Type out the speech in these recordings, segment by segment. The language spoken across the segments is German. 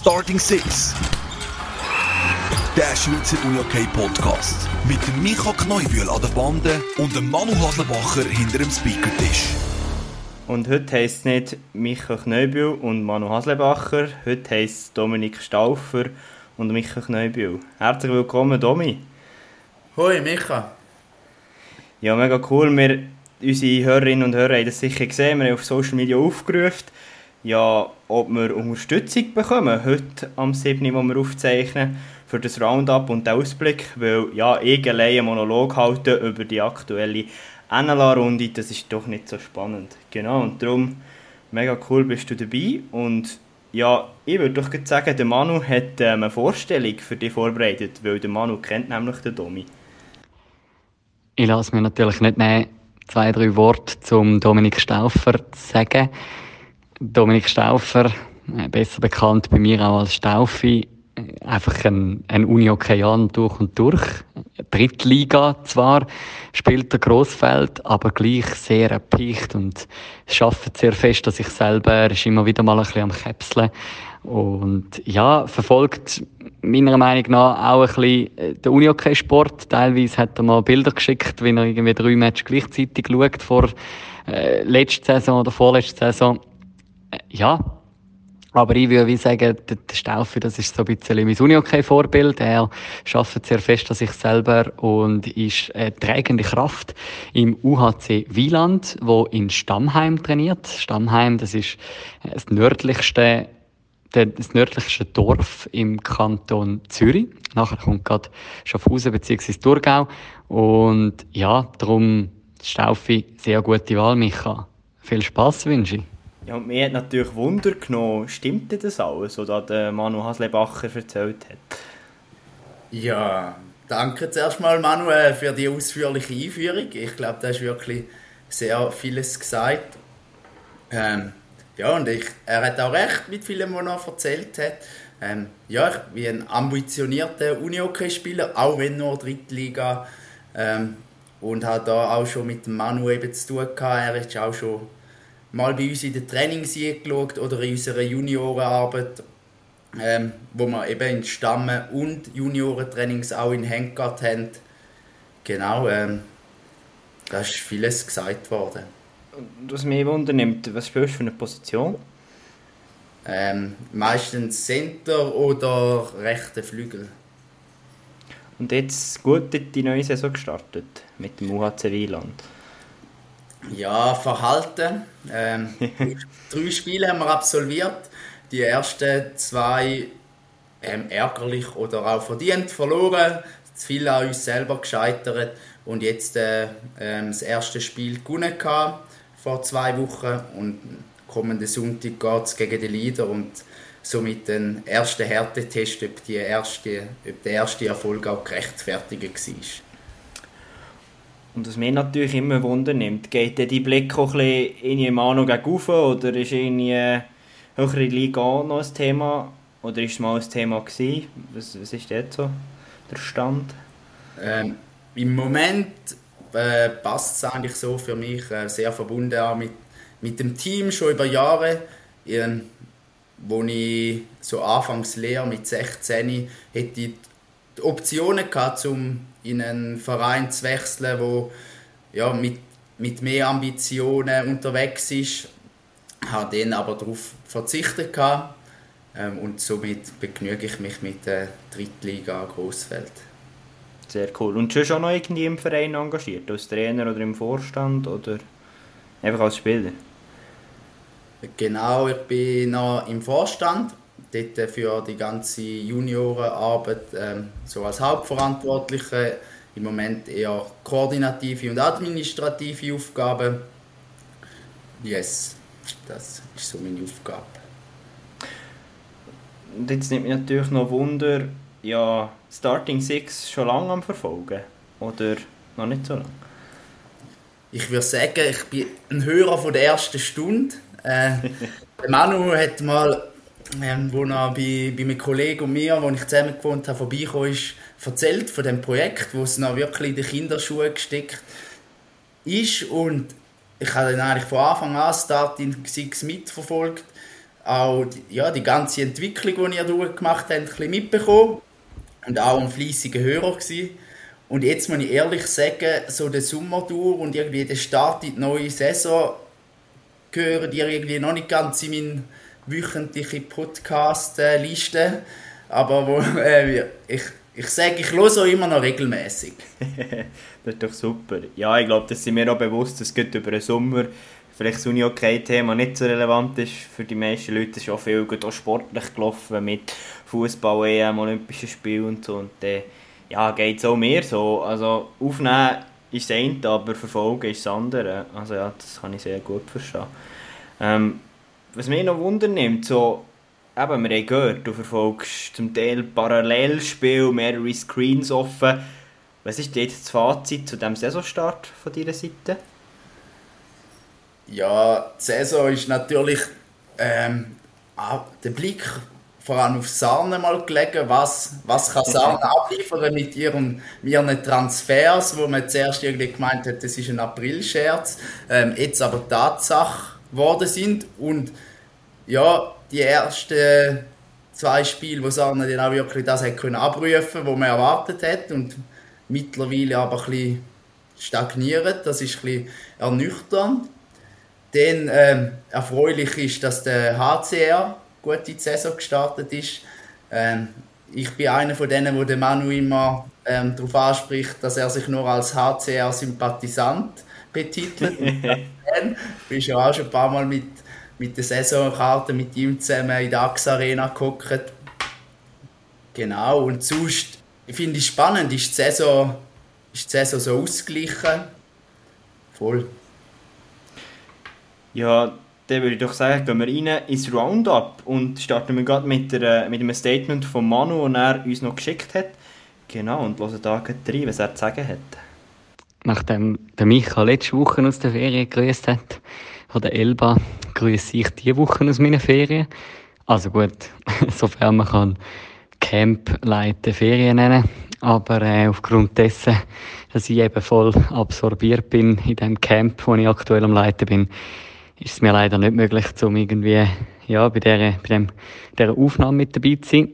Starting Six. Der Schweizer UJK Podcast. Mit dem Micha Kneubühl an der Bande und dem Manu Haslebacher hinter dem Speakertisch. Und heute heisst es nicht Micha Kneubühl und Manu Haslebacher, heute heisst es Dominik Stauffer und Micha Kneubühl. Herzlich willkommen, Domi. Hoi, Micha. Ja, mega cool. Wir, unsere Hörerinnen und Hörer haben das sicher gesehen. Wir haben auf Social Media aufgerufen, ja, ob wir Unterstützung bekommen, heute am 7., wo wir aufzeichnen, für das Roundup und den Ausblick, weil ja, ich allein Monolog halten über die aktuelle NLA-Runde, das ist doch nicht so spannend. Genau, und darum, mega cool bist du dabei und ja, ich würde doch sagen, der Manu hat ähm, eine Vorstellung für dich vorbereitet, weil der Manu kennt nämlich den Domi. Ich lasse mir natürlich nicht nehmen, zwei, drei Worte zum Dominik Stauffer zu sagen. Dominik Stauffer, äh, besser bekannt bei mir auch als Staufi, äh, einfach ein, ein Uni-Okayaan durch und durch. Drittliga zwar, spielt er Grossfeld, aber gleich sehr erpicht und schafft sehr fest dass ich selber. Er ist immer wieder mal ein bisschen am Käpseln. Und ja, verfolgt meiner Meinung nach auch ein bisschen äh, den Uni-Sport. Teilweise hat er mal Bilder geschickt, wie er irgendwie drei Matches gleichzeitig schaut vor äh, letzter Saison oder vorletzter Saison. Äh, ja, aber ich würde sagen, der Staufe, das ist so ein bisschen mein Uni-Vorbild. Er arbeitet sehr fest an sich selber und ist eine tragende Kraft im UHC Wieland, wo in Stammheim trainiert. Stammheim, das ist das nördlichste das nördlichste Dorf im Kanton Zürich. Nachher kommt gerade Schaffhausen bzw. Thurgau. Und ja, darum Staufi, sehr gute Wahl, Micha. Viel Spaß wünsche ich. Ja, und mir hat natürlich Wunder genommen, stimmt das alles, was der Manu Haslebacher erzählt hat? Ja, danke zuerst mal, Manuel, für die ausführliche Einführung. Ich glaube, da ist wirklich sehr vieles gesagt. Ähm, ja, und ich, er hat auch recht mit vielem, was er erzählt hat. Ähm, ja, ich bin ein ambitionierter Uni-Hockey-Spieler, auch wenn nur Drittliga. Ähm, und habe da auch schon mit Manu eben zu tun gehabt. Er ist auch schon mal bei uns in den Trainings geschaut oder in unserer Juniorenarbeit, ähm, wo wir eben in Stammen und Juniorentrainings auch in Hengart haben. Genau, ähm, da ist vieles gesagt worden. Was mich wundernimmt, was spielst du für eine Position? Ähm, meistens Center oder rechte Flügel. Und jetzt gut die neue Saison gestartet mit dem UHC Wieland. Ja, Verhalten. Ähm, drei Spiele haben wir absolviert. Die ersten zwei ähm, ärgerlich oder auch verdient verloren. Zu viel an uns selber gescheitert. Und jetzt äh, äh, das erste Spiel gewonnen vor zwei Wochen. Und kommenden Sonntag geht es gegen den Leader und somit den ersten Härtetest, ob, die erste, ob der erste Erfolg auch gerechtfertigt war. Und was mich natürlich immer Wunder nimmt, geht die Blick auch ein bisschen in Manu gegen rauf, oder ist irgendwie höhere Liga auch noch ein Thema? Oder ist es mal ein Thema gewesen? Was, was ist dort so der Stand? Ähm, Im Moment äh, passt es eigentlich so für mich, äh, sehr verbunden auch mit, mit dem Team, schon über Jahre. Ähm, wo ich so anfangs Lehre mit 16 hätte ich die Optionen gehabt, um in einen Verein zu wechseln, wo ja, mit, mit mehr Ambitionen unterwegs ist. Ich habe dann aber darauf verzichtet gehabt, ähm, und somit begnüge ich mich mit der Drittliga Grossfeld. Sehr cool. Und schon schon noch irgendwie im Verein engagiert, als Trainer oder im Vorstand oder einfach als Spieler? Genau, ich bin noch im Vorstand dort für die ganze Juniorenarbeit ähm, so als Hauptverantwortlicher. Im Moment eher koordinative und administrative Aufgaben. Yes, das ist so meine Aufgabe. Und jetzt nimmt mich natürlich noch Wunder, ja, Starting Six schon lange am Verfolgen? Oder noch nicht so lange? Ich würde sagen, ich bin ein Hörer von der ersten Stunde. Äh, Manu hat mal ähm, wo er bei, bei einem Kollegen und mir, wo ich zusammen gewohnt habe, vorbeigekommen ist, erzählt von dem Projekt, wo es noch wirklich in die Kinderschuhe gesteckt ist und ich habe dann eigentlich von Anfang an Starting Six mitverfolgt auch die, ja, die ganze Entwicklung, die ihr durchgemacht habt, ein bisschen mitbekommen. Und auch ein fleissiger Hörer gewesen. Und jetzt muss ich ehrlich sagen, so der Sommer durch und irgendwie der Start in die neue Saison gehören die irgendwie noch nicht ganz in meine wöchentliche Podcast-Liste. Aber wo, äh, ich, ich sage, ich höre auch immer noch regelmäßig. das ist doch super. Ja, ich glaube, das sind mir auch bewusst, dass geht über den Sommer vielleicht das Uni-Okay-Thema nicht so relevant ist für die meisten Leute. Es ist auch viel auch sportlich gelaufen mit Fußball, EM, Olympischen Spielen und so. Und dann ja, geht es auch mehr so. Also aufnehmen ist das eine, aber verfolgen ist das andere. Also ja, das kann ich sehr gut verstehen. Ähm, was mich noch wundern nimmt, so, eben, wir haben gehört, du verfolgst zum Teil Parallelspiel, mehrere Screens offen. Was ist jetzt das Fazit zu dem Saisonstart von deiner Seite? Ja, die Saison ist natürlich ähm, der Blick vor allem auf Sarne mal gelegen, was, was kann Sarne abliefern mit ihren, ihren Transfers, wo man zuerst irgendwie gemeint hat, das ist ein April-Scherz, ähm, jetzt aber Tatsache geworden sind und ja, die ersten zwei Spiele, wo Sarne dann auch wirklich das hat können abrufen, was man erwartet hat und mittlerweile aber ein stagnieren, das ist ein bisschen ernüchternd. Dann ähm, erfreulich ist, dass der HCR gut in die Saison gestartet ist. Ähm, ich bin einer von denen, wo der Manu immer ähm, darauf anspricht, dass er sich nur als HCR-Sympathisant betitelt. du bist ja auch schon ein paar Mal mit, mit der Saisonkarte mit ihm zusammen in der AXA Arena geguckt. Genau, und sonst finde ich spannend, ist die Saison, ist die Saison so ausgeglichen. Voll. Ja, dann würde ich doch sagen, gehen wir rein ins Roundup und starten wir gerade mit, der, mit einem Statement von Manu, das er uns noch geschickt hat. Genau, und hören da rein, was er zu sagen hat. Nachdem der Micha letzte Woche aus der Ferien gegrüßt hat, von Elba grüße ich diese Woche aus meinen Ferien. Also gut, sofern man kann Camp leiten Ferien nennen. Aber äh, aufgrund dessen, dass ich eben voll absorbiert bin in dem Camp, wo ich aktuell am Leiten bin, ist es mir leider nicht möglich, um irgendwie ja, bei, dieser, bei dem, dieser Aufnahme mit dabei zu sein.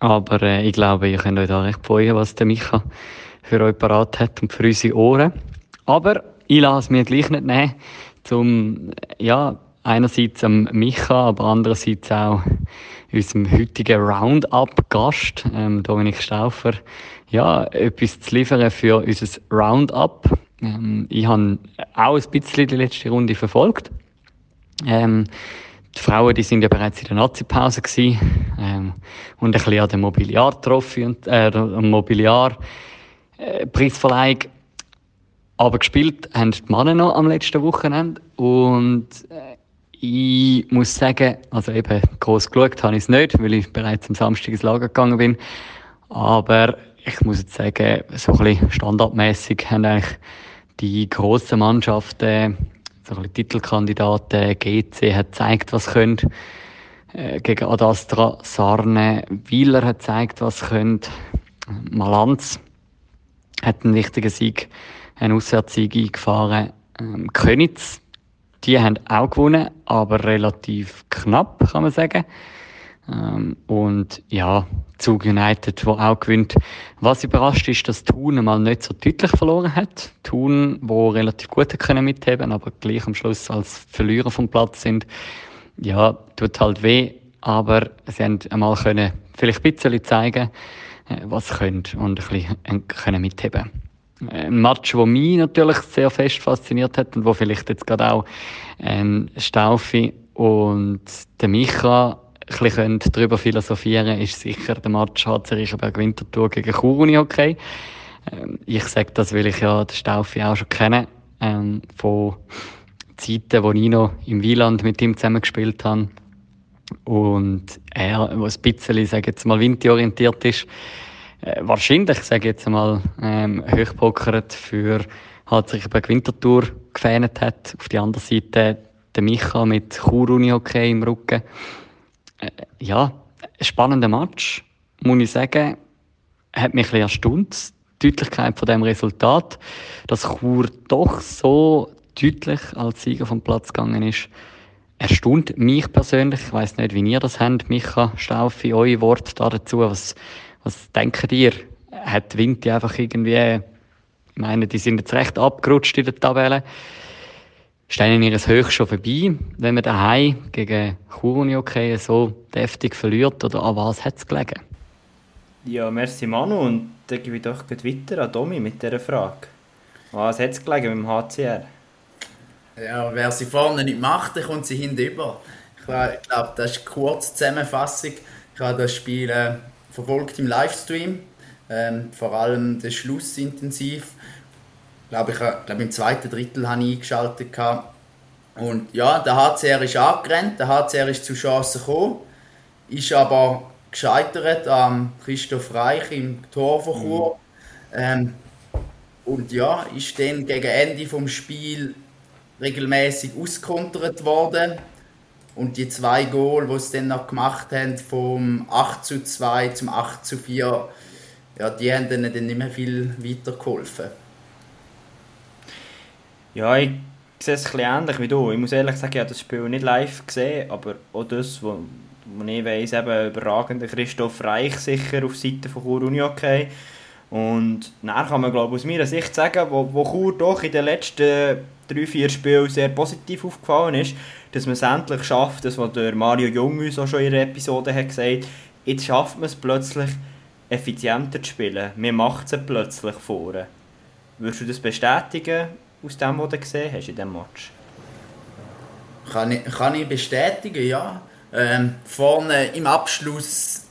Aber äh, ich glaube, ihr könnt euch da recht freuen, was der Micha für euch parat hat und für unsere Ohren. Aber ich lasse mir gleich nicht nehmen, zum, ja, einerseits am Micha, aber andererseits auch unserem heutigen Roundup-Gast, ähm, Dominik Stauffer, ja, etwas zu liefern für unser Roundup. Ähm, ich habe auch ein bisschen die letzte Runde verfolgt. Ähm, die Frauen, die sind ja bereits in der Nazi-Pause gewesen, ähm, und ein bisschen an der Mobiliar-Trophy und, äh, am Mobiliar, Preisverleihung. Aber gespielt haben die Männer noch am letzten Wochenende und äh, ich muss sagen, also eben groß geschaut habe ich es nicht, weil ich bereits am Samstag ins Lager gegangen bin. Aber ich muss jetzt sagen, so ein bisschen standardmäßig haben eigentlich die grossen Mannschaften so ein Titelkandidaten GC hat gezeigt, was können. Äh, gegen Adastra Sarne Wieler hat gezeigt, was können. Malanz hat einen wichtigen Sieg, einen Auswärtssieg eingefahren. Ähm, Könitz, die haben auch gewonnen, aber relativ knapp, kann man sagen. Ähm, und ja, Zug United, wo auch gewinnt. Was überrascht ist, dass Thun mal nicht so deutlich verloren hat. Thun, wo relativ gut können mitheben, aber gleich am Schluss als Verlierer vom Platz sind. Ja, tut halt weh, aber sie haben einmal können vielleicht ein bisschen zeigen, was sie können und ein bisschen äh, können mitheben. Ein Match, der mich natürlich sehr fest fasziniert hat und wo vielleicht jetzt gerade auch ähm, Staufi und der Micha ein bisschen darüber philosophieren können, ist sicher der Match HC Riechenberg Winterthur gegen Chur okay. Ähm, ich sage das, weil ich ja den Staufi auch schon kenne, ähm, von Zeiten, wo ich noch im Wieland mit ihm zusammengespielt habe. Und er, der ein bisschen, sage jetzt mal, windorientiert ist, äh, wahrscheinlich, sage jetzt mal, ähm, für HC Riechenberg Winterthur gefähnet hat. Auf der anderen Seite der Micha mit Chur Uni Hockey im Rücken äh, ja, spannender Match, muss ich sagen. Hat mich ein bisschen erstaunt, die Deutlichkeit von dem Resultat, dass Chur doch so deutlich als Sieger vom Platz gegangen ist, erstaunt mich persönlich. Ich weiß nicht, wie ihr das habt, Micha Staufi, eure Worte dazu. Was, was denkt ihr? Hat Winti einfach irgendwie, ich meine, die sind jetzt recht abgerutscht in der Tabelle. Stehen ihr es höchst schon vorbei, wenn man daheim gegen okay so deftig verliert? Oder an was hat es gelegen? Ja, merci Manu. Und dann gebe ich doch weiter an Domi mit dieser Frage. Was hat es gelegen mit dem HCR? Ja, wer sie vorne nicht macht, dann kommt sie hinüber. Ich glaube, das ist eine kurze Zusammenfassung. Ich habe das Spiel äh, verfolgt im Livestream. Ähm, vor allem den Schluss intensiv. Ich glaube, ich glaube, im zweiten Drittel habe ich eingeschaltet. Und ja, der HCR ist angerannt, der HCR ist zu Chancen gekommen, ist aber gescheitert am Christoph Reich im Tor von Chur. Mhm. Ähm, und ja, ist dann gegen Ende des Spiels regelmäßig auskontert worden. Und die zwei Goal, die sie dann noch gemacht haben, vom 8 zu 2 zum 8 zu 4, ja, die haben dann nicht mehr viel weitergeholfen. Ja, ich sehe es ein bisschen ähnlich wie du. Ich muss ehrlich sagen, ich habe das Spiel nicht live gesehen, aber auch das, was ich weiss, eben überragender Christoph Reich sicher auf Seite von Chur Uni okay. Und dann kann man glaube aus meiner Sicht sagen, wo, wo Chur doch in den letzten drei, vier Spielen sehr positiv aufgefallen ist, dass man es endlich schafft, das was der Mario Jung uns auch schon in der Episode hat gesagt jetzt schafft man es plötzlich effizienter zu spielen. Wir macht es plötzlich vor. Würdest du das bestätigen aus dem, was du gesehen hast in diesem Match? Kann ich, kann ich bestätigen, ja. Ähm, vorne im Abschluss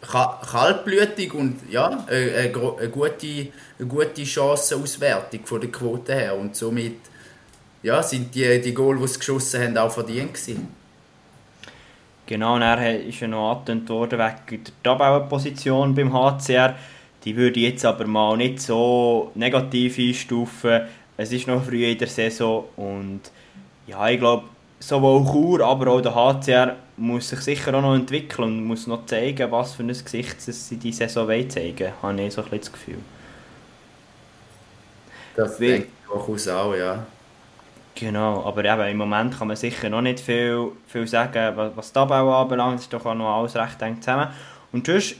kaltblütig und ja, eine, eine, gute, eine gute Chancenauswertung von der Quote her und somit ja, sind die, die Goal, die sie geschossen haben, auch verdient gewesen. Genau, und er ist ja noch angetönt worden wegen der Tabellenposition beim HCR. Die würde ich jetzt aber mal nicht so negativ einstufen. Es ist noch früh in der Saison und ja, ich glaube, sowohl Chur, aber auch der HCR muss sich sicher auch noch entwickeln und muss noch zeigen, was für ein Gesicht sie diese Saison zeigen wollen, habe ich so ein bisschen das Gefühl. Das denke ich durchaus auch, ja. Genau, aber eben, im Moment kann man sicher noch nicht viel, viel sagen, was, was die Abbau anbelangt, es ist doch auch noch alles recht eng zusammen. Und sonst,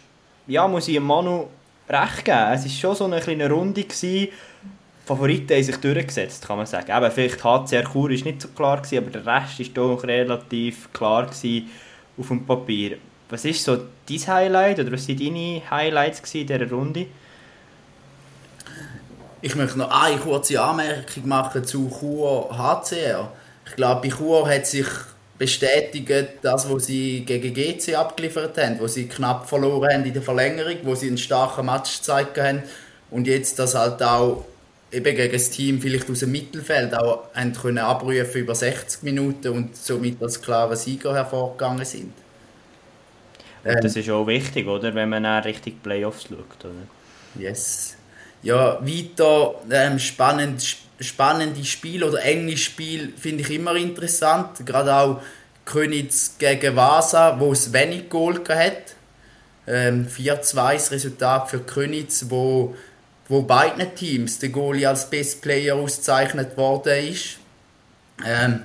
ja, muss ich Manu recht geben, es war schon so eine kleine Runde, gewesen, Favoriten haben sich durchgesetzt, kann man sagen. Eben, vielleicht HCR Chur war nicht so klar, gewesen, aber der Rest war doch relativ klar gewesen auf dem Papier. Was ist so dein Highlight oder was waren deine Highlights in dieser Runde? Ich möchte noch eine kurze Anmerkung machen zu Chur HCR. Ich glaube, bei Chur hat sich bestätigt, das, was sie gegen GC abgeliefert haben, wo sie knapp verloren haben in der Verlängerung, wo sie einen starken Match gezeigt haben und jetzt das halt auch eben gegen das Team vielleicht aus dem Mittelfeld auch haben können abrufen über 60 Minuten und somit als klare Sieger hervorgegangen sind. Ähm, das ist auch wichtig, oder? Wenn man dann richtig Playoffs schaut, oder? Yes. Ja, weiter ähm, spannend, spannende Spiel oder enge Spiel finde ich immer interessant. Gerade auch Königs gegen Vasa, wo es wenig Goal hat. Ähm, 4-2 das Resultat für Königs, wo wo beiden Teams der Goalie als Best Player ausgezeichnet worden ist. Ähm,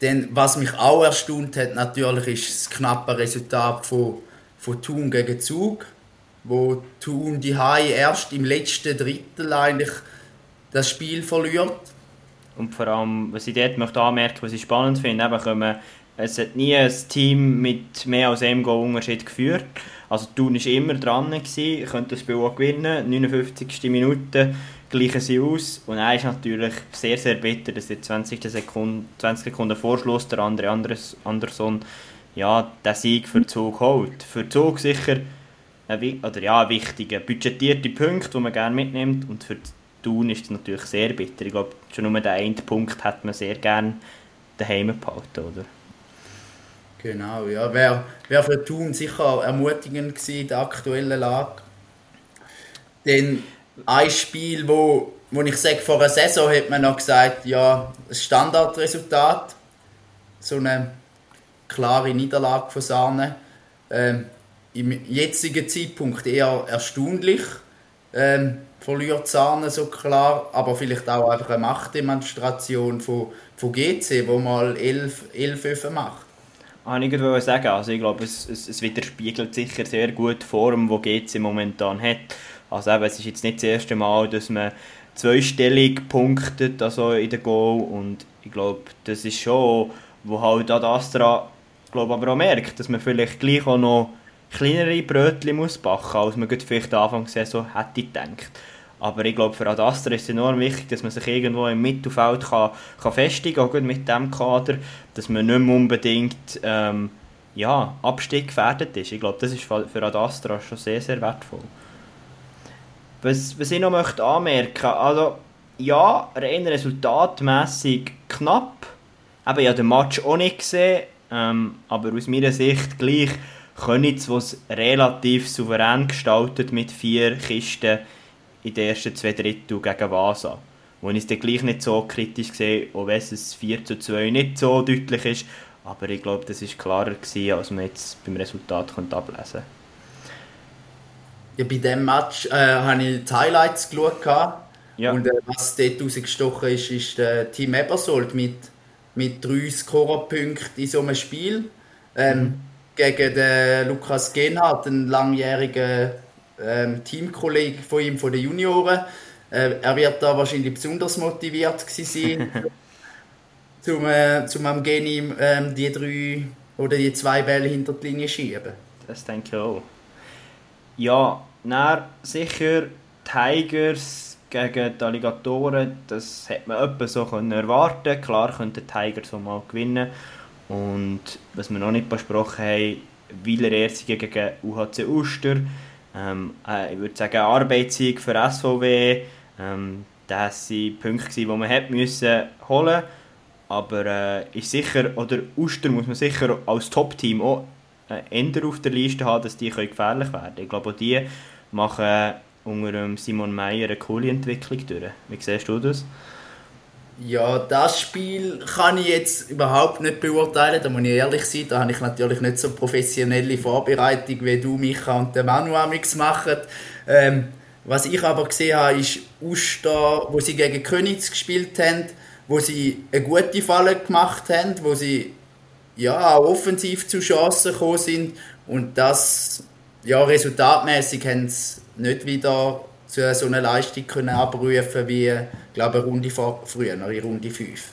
denn was mich auch erstaunt hat, natürlich ist das knappe Resultat von, von Thun gegen Zug, wo Thun die Hai erst im letzten Drittel eigentlich das Spiel verliert. Und vor allem, was ich dort möchte anmerken, was ich spannend finde, eben kommen, es hat nie ein Team mit mehr als einem Goal-Unterschied geführt. Also Thun war immer dran, gewesen, könnte das Spiel auch gewinnen. 59. Minute gleichen sie aus. Und er ist natürlich sehr, sehr bitter, dass in 20 Sekunden, 20 Sekunden Vorschluss der andere Anderson ja, den Sieg für Zug holt. Für Zug sicher ein, oder ja, ein wichtiger, budgetierte Punkt, den man gerne mitnimmt. Und für Thun ist es natürlich sehr bitter. Ich glaube, schon nur den einen Punkt hat man sehr gerne daheim behalten, oder? Genau, ja. Wäre wär für Thun sicher ermutigend gewesen, in der aktuellen Lage. Denn ein Spiel, wo, wo ich sage, vor einer Saison hat man noch gesagt, ja, das Standardresultat, so eine klare Niederlage von Sahne. Ähm, Im jetzigen Zeitpunkt eher erstaunlich. Ähm, verliert Zahne so klar, aber vielleicht auch einfach eine Machtdemonstration von, von GC, wo mal 11, 11 macht. Ah, ich wollte sagen, also ich glaube, es, es, es widerspiegelt sicher sehr gut die Form, die GC momentan hat. Also eben, es ist jetzt nicht das erste Mal, dass man zweistellig punktet also in der Goal und ich glaube, das ist schon, wo halt Ad Astra glaube aber auch merkt, dass man vielleicht gleich auch noch kleinere Brötchen muss backen, als man vielleicht am Anfang so hätte gedacht. Aber ich glaube, für Ad Astra ist es enorm wichtig, dass man sich irgendwo im Mittelfeld kann, kann festigen kann, mit dem Kader, dass man nicht mehr unbedingt ähm, ja, Abstieg gefährdet ist. Ich glaube, das ist für Ad Astra schon sehr, sehr wertvoll. Was, was ich noch möchte anmerken also ja, rein resultatmässig knapp. Eben, ja den Match auch nicht gesehen, ähm, aber aus meiner Sicht gleich Königs, was relativ souverän gestaltet mit vier Kisten in den ersten zwei Drittel gegen Vasa. Wo ich es dann gleich nicht so kritisch sehe, auch wenn es 4 zu 2 nicht so deutlich ist. Aber ich glaube, das war klarer, gewesen, als man jetzt beim Resultat ablesen konnte. Ja, bei diesem Match äh, habe ich die Highlights geschaut. Ja. Und äh, was dort rausgestochen ist, ist der Team Ebersold mit, mit drei Scorerpunkten in so einem Spiel. Ähm, mhm. Gegen den Lukas Genhardt, einen langjährigen ähm, Teamkollege von ihm, von den Junioren. Äh, er wird da wahrscheinlich besonders motiviert sein, zum, äh, zum am Geni äh, die drei oder die zwei Bälle hinter die Linie schieben. Das denke ich auch. Ja, dann sicher Tigers gegen die Alligatoren, das hätte man etwa so können erwarten Klar könnten die Tigers auch mal gewinnen. Und was wir noch nicht besprochen haben, Wieler Erzige gegen UHC Uster. Ähm, äh, ich würde sagen, Arbeitssieg für SVW. Ähm, das waren Punkte, die man hätte müssen holen Aber äh, ist sicher, oder Uster muss man sicher als Top-Team auch äh, auf der Liste haben, dass die gefährlich werden können. Ich glaube, auch die machen unter Simon Meyer eine coole Entwicklung durch. Wie siehst du das? Ja, das Spiel kann ich jetzt überhaupt nicht beurteilen, da muss ich ehrlich sein. Da habe ich natürlich nicht so professionelle Vorbereitung, wie du, Micha und der Manu amix machen. Ähm, was ich aber gesehen habe, ist Uster, wo sie gegen Königs gespielt haben, wo sie eine gute Falle gemacht haben, wo sie ja, auch offensiv zu Chancen gekommen sind und das ja, resultatmäßig haben sie nicht wieder zu so einer Leistung können abrufen wie glaube eine Runde vor, früher, in Runde 5.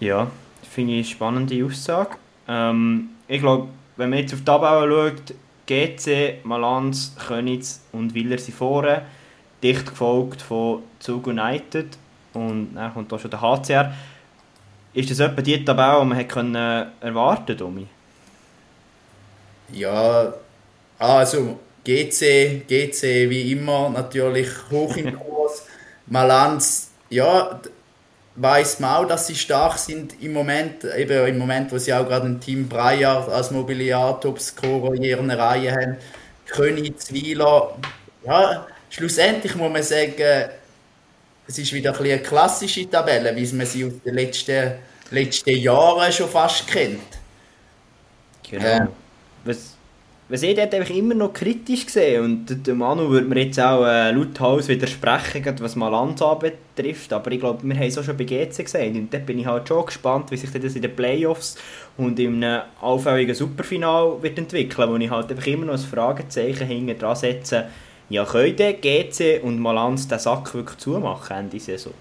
Ja, finde ich eine spannende Aussage. Ähm, ich glaube, wenn man jetzt auf die Tabelle schaut, GC, Malanz, Königs und Willer sind vorne, dicht gefolgt von Zug United und dann kommt auch schon der HCR. Ist das etwa die Tabelle, die man hätte können erwarten konnte, Ja, also GC, GC wie immer natürlich hoch im Kurs. Malanz, ja, weiß man auch, dass sie stark sind im Moment, eben im Moment, wo sie auch gerade ein Team Breyer als Mobiliar-Topscorer in ihrer Reihe haben. Königs, Wieler, ja, schlussendlich muss man sagen, es ist wieder ein eine klassische Tabelle, wie man sie aus den letzten, letzten Jahren schon fast kennt. Genau. Ähm, was, was ich dort einfach immer noch kritisch sehe, und der Manu würde mir jetzt auch äh, lauthals widersprechen, was Malanza betrifft, aber ich glaube, wir haben es auch schon bei GC gesehen, und da bin ich halt schon gespannt, wie sich das in den Playoffs und einem allfälligen Superfinal wird entwickeln, wo ich halt einfach immer noch ein Fragezeichen hinter dran setze, ja, können GC und Malanz den Sack wirklich zumachen Ende Saison?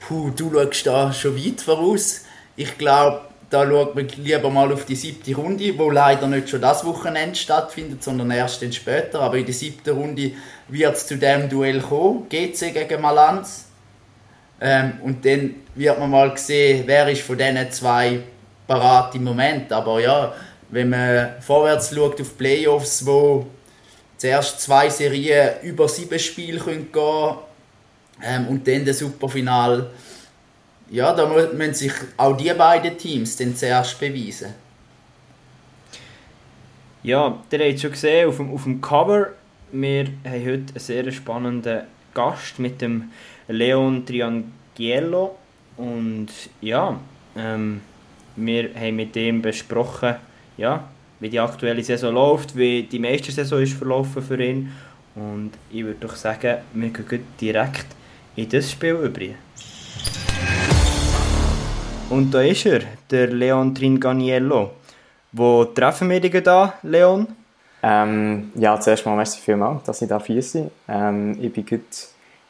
Puh, du schaust da schon weit voraus. Ich glaube, da schaut man lieber mal auf die siebte Runde, wo leider nicht schon das Wochenende stattfindet, sondern erst dann später. Aber in der siebten Runde wird es zu dem Duell kommen, GC gegen Malanz. Ähm, und dann wird man mal sehen, wer ist von diesen zwei parat im Moment. Aber ja, wenn man vorwärts schaut auf Playoffs, wo zuerst zwei Serien über sieben Spiele gehen können ähm, und dann das Superfinal. Ja, da müssen sich auch die beiden Teams dann zuerst beweisen. Ja, ihr habt schon gesehen auf dem, auf dem Cover, wir haben heute einen sehr spannenden Gast mit dem Leon Triangiello und ja, ähm, wir haben mit dem besprochen, ja, wie die aktuelle Saison läuft, wie die Meistersaison ist verlaufen für ihn Und ich würde doch sagen, wir gehen direkt in das Spiel über. Und da ist er, der Leon Tringaniello. Wo treffen wir dich da, Leon? Ähm, ja, zuerst mal merci vielmals, dass ich da hier bin. Ähm, ich bin gerade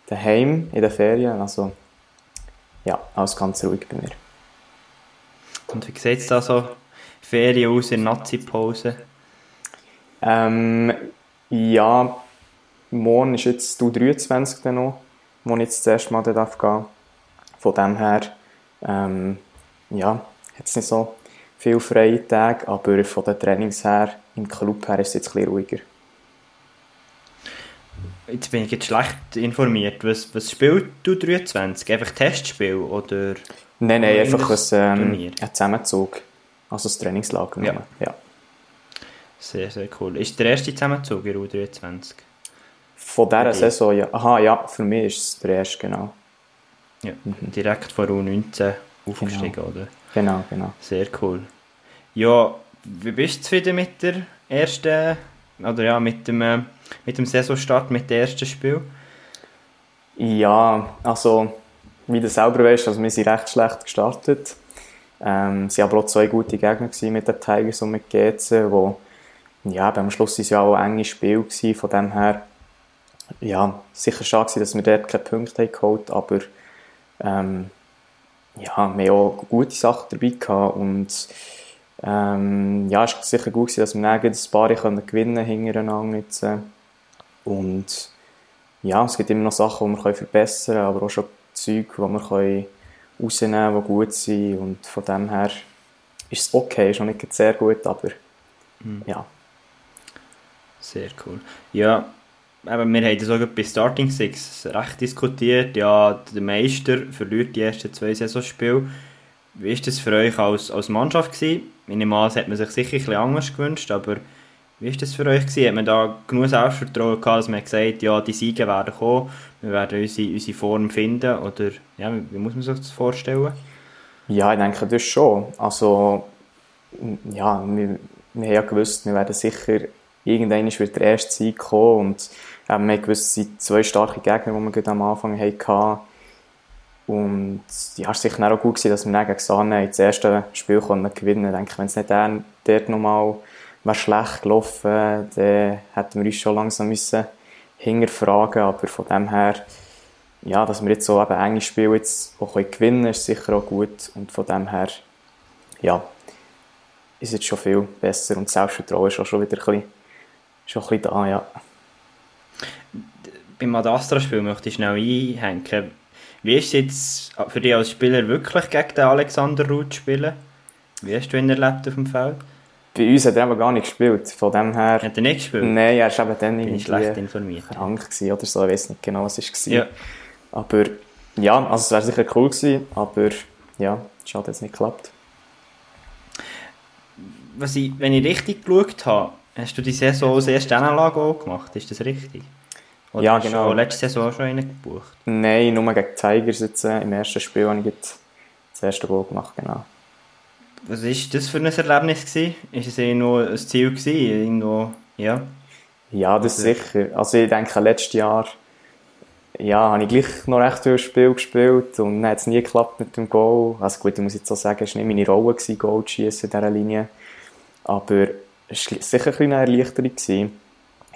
daheim in den Ferien, also ja, alles ganz ruhig bei mir. Und wie sieht es da so Ferien aus in Nazi-Pause? Ähm, ja, morgen ist jetzt du 23. noch, wo ich jetzt das erste Mal gehen darf Von dem her, ähm, ja, hat es nicht so viele freie Tage, aber von den Trainings her, im Club her ist es jetzt ein bisschen ruhiger. Jetzt bin ich jetzt schlecht informiert. Was, was spielt du 23? Einfach Testspiel oder? Nein, nein, einfach ein, ähm, ein Zusammenzug. Also das Trainingslager. Ja. ja. Sehr, sehr cool. Ist der erste Zusammenzug in U23? Von dieser Saison, ja. Aha, ja, für mich ist es der erste, genau. Ja, mhm. direkt vor U19 aufgestiegen, genau. oder? Genau, genau. Sehr cool. Ja, wie bist du zufrieden mit der ersten, oder ja, mit dem, äh, mit dem Saisonstart, mit dem ersten Spiel? Ja, also, wie du selber weißt, also wir sind recht schlecht gestartet. Ähm, es waren aber auch zwei gute Gegner mit den Tigers und mit GC, wo ja, am Schluss war es ja auch ein enges Spiel, gewesen, von dem her ja, sicher schade dass wir dort keine Punkte geholt haben, aber ähm, ja, wir auch gute Sachen dabei gehabt und ähm, ja, es war sicher gut, gewesen, dass wir dann ein paar können gewinnen hintereinander jetzt. Und ja, es gibt immer noch Sachen, die wir verbessern können, aber auch schon Zeug, die wir können rausnehmen können, die gut sind und von dem her ist es okay, ist noch nicht sehr gut, aber mhm. ja. Sehr cool. Ja, eben, wir haben das auch bei Starting Six recht diskutiert. Ja, der Meister verliert die ersten zwei Saisonspiele. Wie war das für euch als, als Mannschaft? Gewesen? Das hat man sich sicher ein anders gewünscht, aber wie war das für euch? Gewesen? Hat man da genug Selbstvertrauen gehabt, dass man gesagt ja, die Siege werden kommen, wir werden unsere, unsere Form finden? Oder ja, wie muss man sich das vorstellen? Ja, ich denke das schon. Also, ja, wir, wir haben ja gewusst, wir werden sicher irgendwann wird der erste Sieg kommen und ähm, wir sind zwei starke Gegner, die wir am Anfang hatten. Und ja, es war sicher auch gut, gewesen, dass wir gegen Sahne das erste Spiel gewinnen konnten. Ich denke, wenn es nicht dann, dort nochmal wäre schlecht gelaufen, dann hätten wir uns schon langsam müssen hinterfragen Aber von dem her, ja, dass wir jetzt so eben enge Spiele jetzt auch gewinnen können, ist sicher auch gut. Und von dem her, ja, ist jetzt schon viel besser und Selbstvertrauen ist auch schon wieder ein bisschen schon ein bisschen da, ja. Beim Adastra-Spiel möchte ich schnell einhängen. Wie ist es jetzt für dich als Spieler wirklich gegen den Alexander Ruth spielen? Wie hast du ihn erlebt auf dem Feld? Bei uns hat er eben gar nicht gespielt, von dem her... Hat er nicht gespielt? Nein, er war eben dann Bin ich schlecht informiert. krank oder so, ich weiß nicht genau, was es war. Ja. Aber ja, also es wäre sicher cool gewesen, aber ja, schade, dass es nicht geklappt. Was ich, wenn ich richtig geschaut habe, Hast du die Saison als erste Anlage auch gemacht? Ist das richtig? Oder ja, genau. Hast du letzte Saison schon einen gebucht? Nein, nur gegen Tigers jetzt, äh, im ersten Spiel habe ich jetzt das erste Goal gemacht, genau. Was war das für ein Erlebnis? Gewesen? Ist es irgendwo ein Ziel? Gewesen? Irgendwo, ja? ja, das also, sicher. Also ich denke, letztes Jahr ja, habe ich gleich noch recht viel Spiel gespielt und dann hat es nie geklappt mit dem Goal. Also gut, ich muss jetzt auch sagen, es war nicht meine Rolle, gewesen, Goal zu schießen in dieser Linie. Aber es war sicher eine Erleichterung. Gewesen.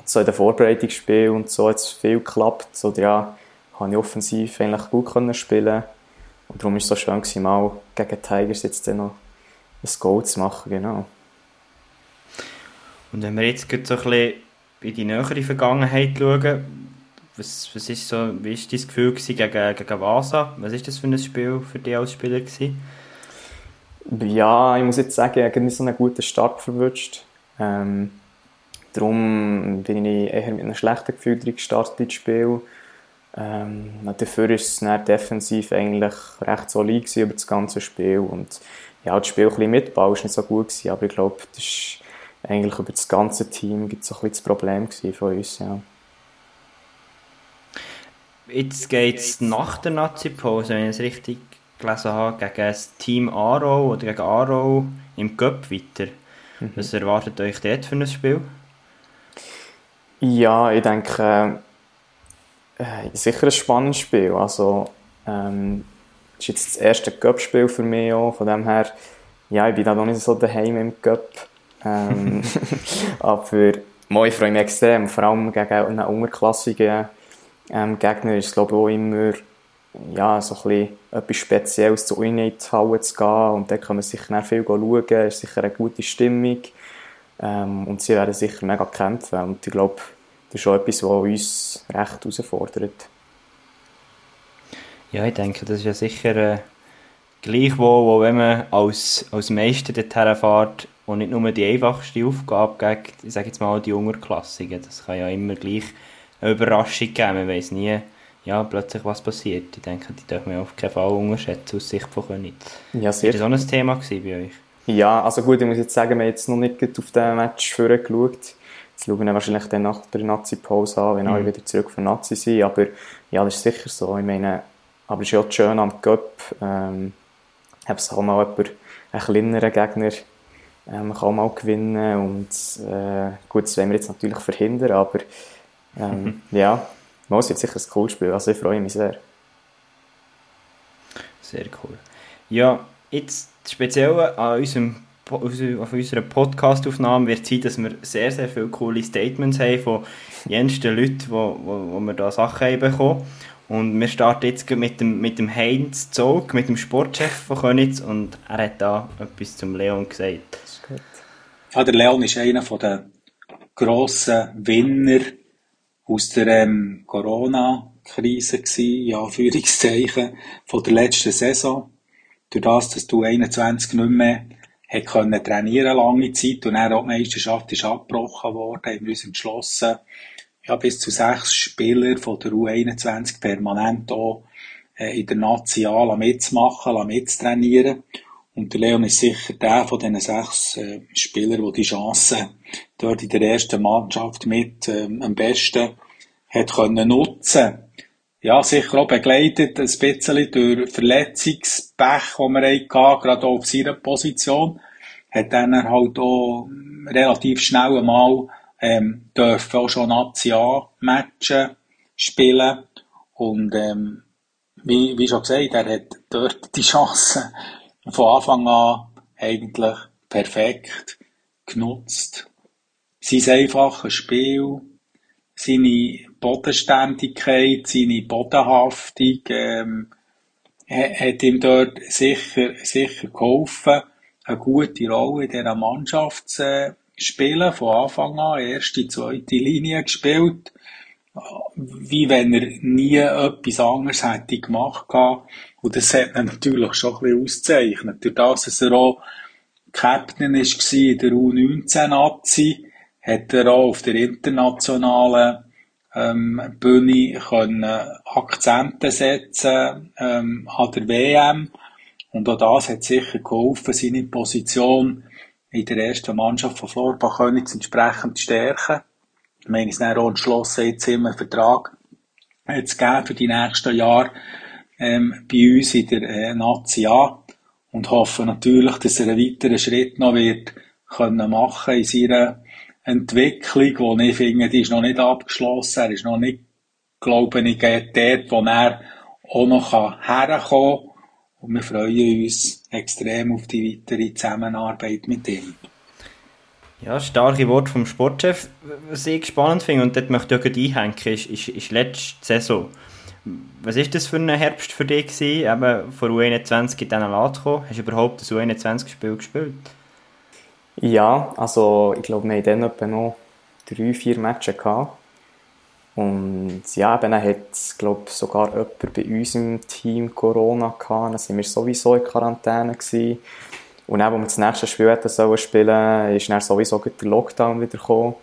So in den Vorbereitungsspielen und so hat es viel geklappt. So, ja, habe ich offensiv eigentlich gut können spielen Und darum war es so schön, gewesen, mal gegen Tigers jetzt dann noch ein Goal zu machen. Genau. Und wenn wir jetzt so ein bisschen in die nähere Vergangenheit schauen, was, was ist so, wie war dein Gefühl gegen, gegen Vasa? Was war das für ein Spiel für dich als Spieler? Gewesen? Ja, ich muss jetzt sagen, ich habe nicht so einen guten Start verwünscht. Ähm, darum bin ich eher mit einem schlechten Gefühl gestartet ins Spiel. Ähm, dafür ist es dann defensiv eigentlich recht solid über das ganze Spiel und ja, das Spiel ein bisschen mitbauen war nicht so gut gewesen, aber ich glaube, das ist eigentlich über das ganze Team gibt so ein bisschen das Problem von uns, ja. Jetzt geht es nach der Nazi-Pause, wenn ich es richtig gelesen habe, gegen das Team Aro oder gegen Aro im Cup weiter. Mhm. Was erwartet euch dort für ein Spiel? Ja, ich denke, äh, sicher ein spannendes Spiel. Also, ähm, das ist jetzt das erste Cup-Spiel für mich auch. Von dem her, ja, ich bin da noch nicht so daheim im Cup. Ähm, aber ich freue mich extrem. Vor allem gegen einen unterklassigen ähm, Gegner ist es, glaube ich, auch immer ja, so ein bisschen etwas Spezielles zu ihnen in die Halle zu gehen. Und da kann man sicher viel schauen. Es ist sicher eine gute Stimmung. Ähm, und sie werden sicher mega kämpfen. Und ich glaube, das ist auch etwas, was uns recht herausfordert. Ja, ich denke, das ist ja sicher äh, gleich, wo, wo wenn man als, als Meister dorthin fährt und nicht nur die einfachste Aufgabe gegen, ich sage jetzt mal, die Unterklassigen. Das kann ja immer gleich eine Überraschung geben. Man weiß nie, ja, plötzlich was passiert. Ich denke, die dürfen wir auf keinen Fall unterschätzen aus Sicht von Königs. Ja, sehr. War das auch ein Thema bei euch? Ja, also gut, ich muss jetzt sagen, wir haben jetzt noch nicht auf den Match vorgeschaut. Jetzt schauen wir wahrscheinlich dann nach der Nazi-Pause an, wenn mhm. alle wieder zurück für Nazi sind. Aber ja, das ist sicher so. Ich meine, aber es ist ja auch schön am Cup. Ähm, habe es auch mal jemand, einen kleineren Gegner ähm, kann mal gewinnen und äh, gut, das wollen wir jetzt natürlich verhindern, aber ähm, mhm. ja, es wird sicher ein cooles Spiel, also ich freue mich sehr. Sehr cool. Ja, jetzt speziell an unserem auf unserer Podcast-Aufnahme wird sein, dass wir sehr, sehr viele coole Statements haben von jensten Leuten, wo, wo, wo wir da Sachen haben bekommen. Und wir starten jetzt mit dem, mit dem Heinz Zog, mit dem Sportchef von Könitz und er hat da etwas zum Leon gesagt. Ja, der Leon ist einer der grossen Winner aus der ähm, Corona-Krise ja, Führungszeichen von der letzten Saison. Durch das, dass du 21 nicht mehr hat können trainieren lange Zeit und dann auch die Meisterschaft ist abgebrochen worden, haben wir uns entschlossen, ja, bis zu sechs Spieler von der U21 permanent auch äh, in der Nazi A mitzumachen, mitzutrainieren. Und der Leon ist sicher der von diesen sechs äh, Spielern, der die Chance dort in der ersten Mannschaft mit ähm, am besten hat können nutzen ja, sicher auch begleitet ein bisschen durch Verletzungspech, den wir hatten, gerade auch auf seiner Position. Hat dann halt auch relativ schnell einmal ähm, dürfen auch schon Nazi-A-Matchen spielen. Und ähm, wie, wie schon gesagt, er hat dort die Chance von Anfang an eigentlich perfekt genutzt. Sein einfaches Spiel, seine Bodenständigkeit, seine Bodenhaftung, ähm, hat ihm dort sicher, sicher geholfen, eine gute Rolle in dieser Mannschaft zu spielen, von Anfang an, erste, zweite Linie gespielt, wie wenn er nie etwas anderes hätte gemacht gehabt. Und das hat ihn natürlich schon ein bisschen auszeichnet. Durch das, dass er auch Captain war in der U19-Nazi, hat er auch auf der internationalen ähm, Bühne können Akzente setzen ähm, an der WM. Und auch das hat sicher geholfen, seine Position in der ersten Mannschaft von Florbach Königs entsprechend zu stärken. Wir haben uns dann auch entschlossen, jetzt immer einen Vertrag äh, zu geben für die nächsten Jahre ähm, bei uns in der äh, Nazi A und hoffen natürlich, dass er einen weiteren Schritt noch wird können machen in seiner Entwicklung, die ich finde, die ist noch nicht abgeschlossen. Er ist noch nicht, glaube ich, dort, wo er auch noch herkommen kann. Und wir freuen uns extrem auf die weitere Zusammenarbeit mit ihm. Ja, starke Wort vom Sportchef. Was ich spannend finde, und dort möchte ich auch einhängen, ist, ist, ist letzte Saison. Was war das für ein Herbst für dich gewesen, eben von U21 in diesen Laden zu kommen? Hast du überhaupt das U21-Spiel gespielt? Ja, also ich glaube, wir hatten dann etwa noch drei, vier Matches gehabt. Und ja, dann hat glaube sogar jemand bei uns im Team Corona gehabt. Dann sind wir sowieso in Quarantäne gewesen. Und dann, als wir das nächste Spiel hätten sollen spielen, ist dann sowieso der Lockdown wieder gekommen.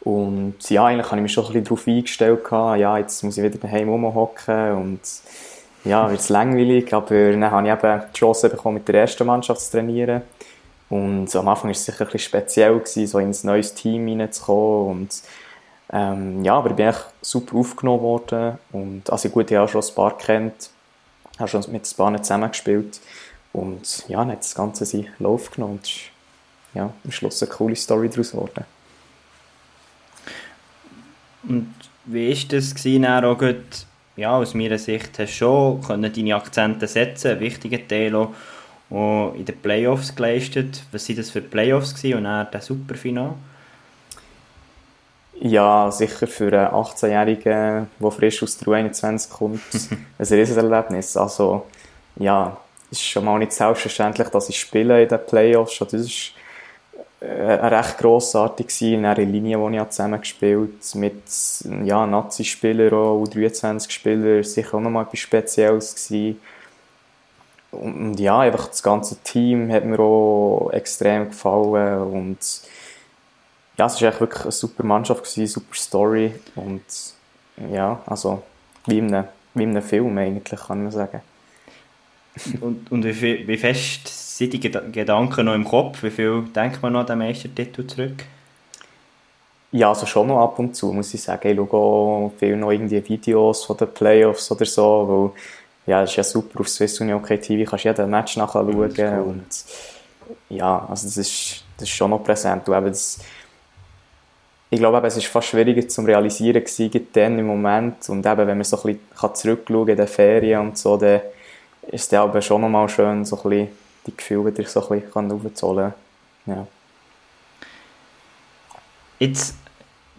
Und ja, eigentlich habe ich mich schon ein bisschen darauf eingestellt. Gehabt. Ja, jetzt muss ich wieder daheim rumhocken und ja, wird es langweilig. Aber dann habe ich eben die Chance bekommen, mit der ersten Mannschaft zu trainieren. Und am Anfang war es sicher ein speziell, gewesen, so in ein neues Team reinzukommen. Und, ähm, ja, aber ich bin echt super aufgenommen worden. Und, also gut, ich habe schon ein paar kennt, habe schon mit ein paar zusammengespielt. Und ja, dann hat das Ganze seinen Lauf genommen. Und ja, am Schluss eine coole Story daraus geworden. Und wie war das gewesen, auch gut, ja, aus meiner Sicht hast du schon deine Akzente setzen, einen wichtigen Teil auch, auch in den Playoffs geleistet. Was waren das für Playoffs gewesen und dann das Superfinale? Ja, sicher für einen 18-Jährigen, der frisch aus der U21 kommt, ein Riesenerlebnis. Also, ja, es ist schon mal nicht selbstverständlich, dass ich spiele in den Playoffs. Das ist äh, recht grossartig gewesen, in der Linie, die ich zusammen gespielt mit ja, Nazi-Spielern, U23-Spielern, sicher auch nochmal etwas Spezielles gewesen. Und ja, einfach das ganze Team hat mir auch extrem gefallen und ja, es war echt wirklich eine super Mannschaft, gewesen, super Story und ja, also wie in einem, wie in einem Film eigentlich, kann man sagen. und, und wie, wie fest sind die Gedanken noch im Kopf? Wie viel denkt man noch an den Meistertitel zurück? Ja, also schon noch ab und zu, muss ich sagen. Ich schaue auch viel noch irgendwie Videos von den Playoffs oder so, weil ja, es ist ja super auf Swiss Union OK TV, kannst jeden Match nachschauen cool. und ja, also das ist, das ist schon noch präsent. Und eben das, ich glaube, es ist fast schwieriger zu realisieren gewesen, dann im Moment. Und eben, wenn man so ein bisschen zurückschauen in den Ferien und so, dann ist es aber schon nochmal schön, so ein bisschen die Gefühle wieder so ein bisschen aufzuholen. Ja. Jetzt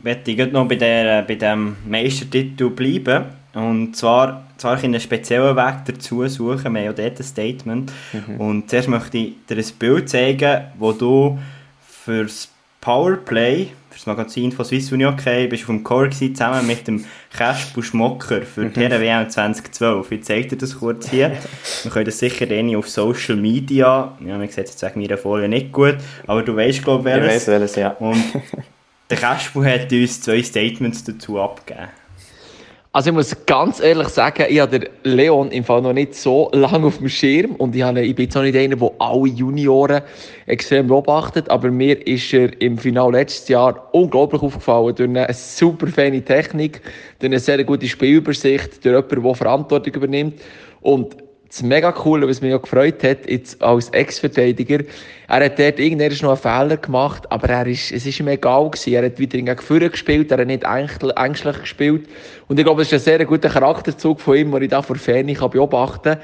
möchte ich noch bei, der, bei dem Meistertitel bleiben. Und zwar, zwar einen speziellen Weg dazu suchen. Wir haben ja dort ein Statement. Mhm. Und zuerst möchte ich dir ein Bild zeigen, wo du fürs Powerplay für das Magazin von Swiss Union okay, bist du vom Chor zusammen mit dem Kasper Schmocker für die mhm. WM 2012. Ich zeige dir das kurz hier. Wir können das sicher dann auf Social Media, ja, man sieht jetzt wegen meiner Folie nicht gut, aber du weißt, glaube ich, welches. Ich weiß welches, ja. Und der Kasper hat uns zwei Statements dazu abgegeben. Also ich muss ganz ehrlich sagen, ich habe Leon im Fall noch nicht so lange auf dem Schirm und ich, habe, ich bin jetzt auch nicht einer, der alle Junioren extrem beobachtet, aber mir ist er im Final letztes Jahr unglaublich aufgefallen durch eine super feine Technik, durch eine sehr gute Spielübersicht, durch jemanden, der Verantwortung übernimmt und das mega coole, was mich ja gefreut hat, jetzt als Ex-Verteidiger, er hat dort irgendwann noch einen Fehler gemacht, aber er ist, es ist ihm egal gewesen. Er hat wieder gegen Führer gespielt, er hat nicht ängstlich gespielt. Und ich glaube, es ist ein sehr guter Charakterzug von ihm, den ich da vor Ferne beobachten kann.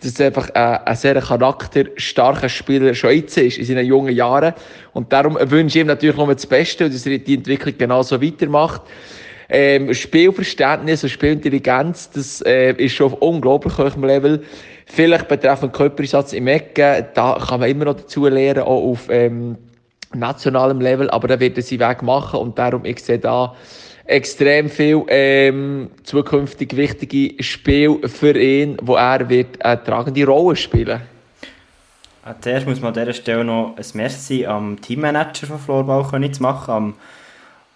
Dass es einfach ein, ein sehr charakterstarker Spieler jetzt ist, in seinen jungen Jahren. Und darum wünsche ich ihm natürlich noch das Beste dass er die Entwicklung genauso weitermacht. Ähm, Spielverständnis und Spielintelligenz, das äh, ist schon auf unglaublich hohem Level. Vielleicht betreffend Körpereinsatz im Ecken, da kann man immer noch dazu lernen, auch auf ähm, nationalem Level, aber da wird er seinen Weg machen und darum, ich sehe da extrem viel ähm, zukünftig wichtige Spiel für ihn, wo er wird eine tragende Rolle spielen äh, Zuerst muss man an dieser Stelle noch ein Merci am Teammanager von Floorball machen, am,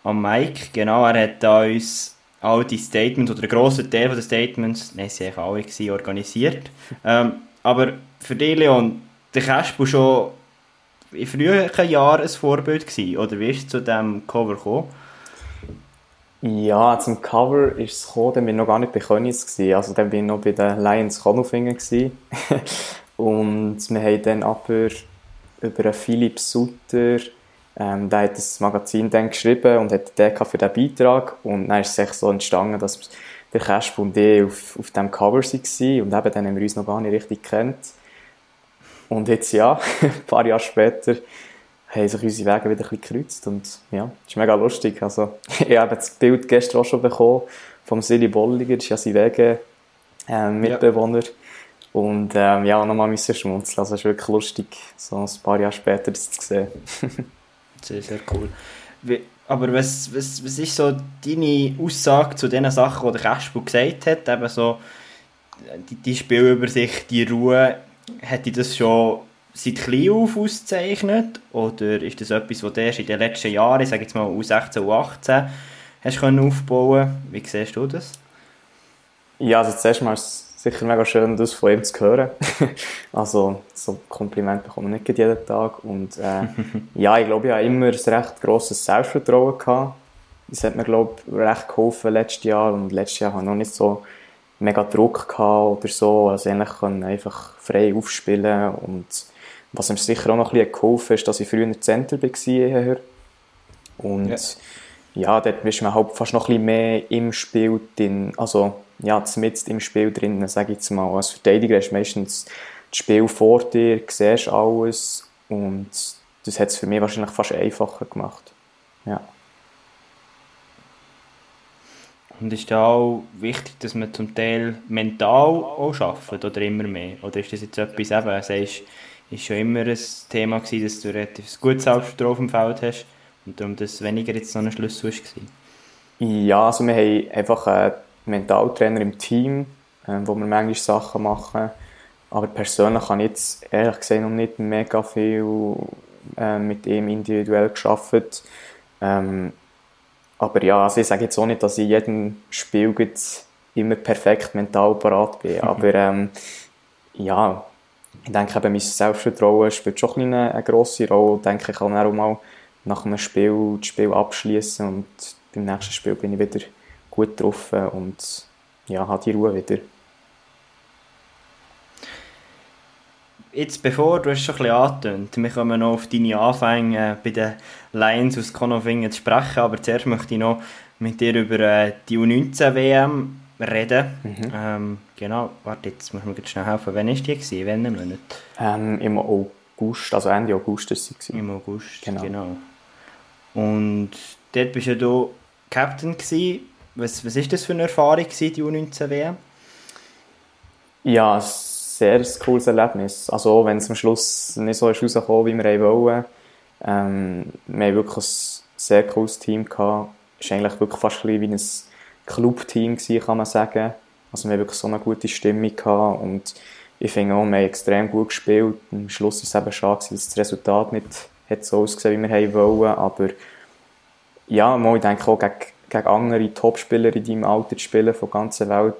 am Mike. Genau, er hat da uns all die Statements oder einen grossen Teil der Statements, nein, sie waren alle gewesen, organisiert. ähm, aber für dich, Leon, der Kasper schon in früheren Jahren ein Vorbild gewesen, oder wie ist es zu diesem Cover gekommen? Ja, zum Cover ist es gekommen, dann bin ich noch gar nicht bei Königs gewesen. Also dann bin ich noch bei den Lions Konufingen gewesen. Und wir haben dann aber über Philipp Sutter ähm, der hat das Magazin dann geschrieben und hat den für den Beitrag und dann ist es so entstanden, dass der Casp und ich auf, auf dem Cover waren und eben dann haben wir uns noch gar nicht richtig kennt. Und jetzt ja, ein paar Jahre später haben sich unsere Wege wieder ein bisschen gekreuzt und ja, ist mega lustig. Also, ich habe das Bild gestern auch schon bekommen vom Silly Bolliger, das ist ja sein Wege äh, Mitbewohner. Ja. Und ähm, ja, nochmal müssen schmunzeln. Also es ist wirklich lustig, so ein paar Jahre später das zu sehen. Sehr, sehr cool. Wie, aber was, was, was ist so deine Aussage zu den Sachen, die der Kasper gesagt hat? Eben so die, die Spielübersicht, die Ruhe, hätte das schon seit klein auf ausgezeichnet? Oder ist das etwas, was du erst in den letzten Jahren, ich sage jetzt mal U16, U18, hast können aufbauen Wie siehst du das? Ja, also zuerst mal sicher mega schön, das von ihm zu hören. also, so Kompliment bekommt man nicht jeden Tag. Und äh, ja, ich glaube, ich habe immer ein recht grosses Selbstvertrauen gehabt. Das hat mir, glaube ich, recht geholfen letztes Jahr. Und letztes Jahr habe ich noch nicht so mega Druck gehabt oder so. Also, eigentlich kann einfach frei aufspielen. Und was mir sicher auch noch ein bisschen geholfen ist, dass ich früher Center war. Und ja. ja, dort bist man halt fast noch ein bisschen mehr im Spiel drin, also ja, zumindest im Spiel drin, sage ich jetzt mal. Als Verteidiger hast du meistens das Spiel vor dir, siehst alles und das hat es für mich wahrscheinlich fast einfacher gemacht. Ja. Und ist da auch wichtig, dass man zum Teil mental auch arbeitet oder immer mehr? Oder ist das jetzt etwas, eben, sagst, ist schon immer ein Thema gewesen, dass du relativ gutes Selbstvertrauen auf dem Feld hast und darum das weniger jetzt noch ein Schlüssel war? Ja, also wir haben einfach einen Mentaltrainer im Team, äh, wo wir manchmal Sachen machen. Aber persönlich habe ich jetzt ehrlich gesagt noch nicht mega viel äh, mit ihm individuell geschafft. Ähm, aber ja, also ich sage jetzt auch nicht, dass ich in jedem Spiel immer perfekt mental parat bin. Aber ähm, ja, ich denke eben, mein Selbstvertrauen spielt schon eine, eine grosse Rolle. Ich denke, ich kann auch mal nach einem Spiel das Spiel abschließen und beim nächsten Spiel bin ich wieder gut getroffen und ja, habe die Ruhe wieder. Jetzt bevor, du hast schon ein bisschen angetönt, wir kommen noch auf deine Anfänge bei den Lions aus Konolfingen zu sprechen, aber zuerst möchte ich noch mit dir über äh, die U19-WM reden. Mhm. Ähm, genau, warte, jetzt muss mir schnell helfen. Wann war die? Gewesen? Wann Monat? Ähm, Im August, also Ende August ist sie. Im August, genau. genau. Und dort bist ja du Captain gewesen. Was, ist das für eine Erfahrung die U19-WM? Ja, ein sehr cooles Erlebnis. Also wenn es am Schluss nicht so ist rausgekommen, wie wir wollen. Ähm, wir haben wirklich ein sehr cooles Team. Es war eigentlich wirklich fast wie ein Clubteam kann man sagen. Also wir haben wirklich so eine gute Stimmung und ich finde auch, wir haben extrem gut gespielt. Am Schluss war es eben schade, dass das Resultat nicht hat so ausgesehen, wie wir wollen, aber ja, ich denke auch gegen, gegen andere Topspieler in deinem Alter zu spielen von der ganzen Welt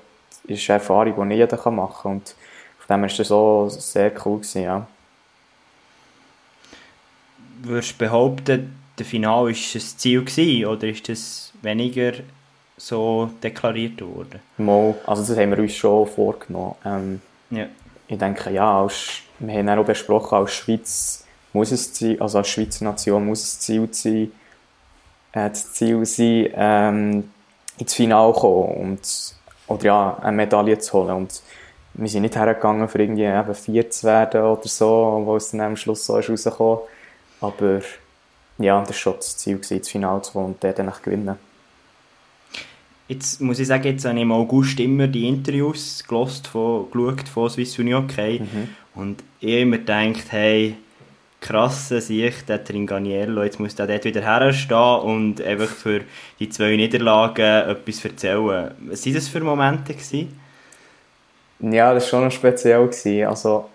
ist eine Erfahrung, die nicht jeder machen kann und von dem war das auch sehr cool gewesen, ja. Würdest du behaupten, der Final war ein Ziel gewesen, oder ist das weniger so deklariert worden? Mal, also das haben wir uns schon vorgenommen. Ähm, ja. Ich denke, ja, als, wir haben auch besprochen, als Schweiz muss es sein, also als Schweizer Nation muss es Ziel sein, äh, das Ziel sein, ähm, ins Finale zu kommen und, oder ja, eine Medaille zu holen. Und wir sind nicht hergegangen, für irgendwie eben vier zu werden oder so, wo es dann am Schluss so ist rausgekommen. Aber ja, das war schon das Ziel, ins Finale zu kommen und dort dann gewinnen. Jetzt muss ich sagen, jetzt habe ich im August immer die Interviews gelost von, geschaut von Swiss Uni Hockey mhm. und ich habe immer gedacht, hey, krasse Sicht, der Tringaniello, jetzt muss der dort wieder herstehen und einfach für die zwei Niederlagen etwas erzählen. Was waren das für Momente? Gewesen? Ja, das war schon speziell. Gewesen. Also,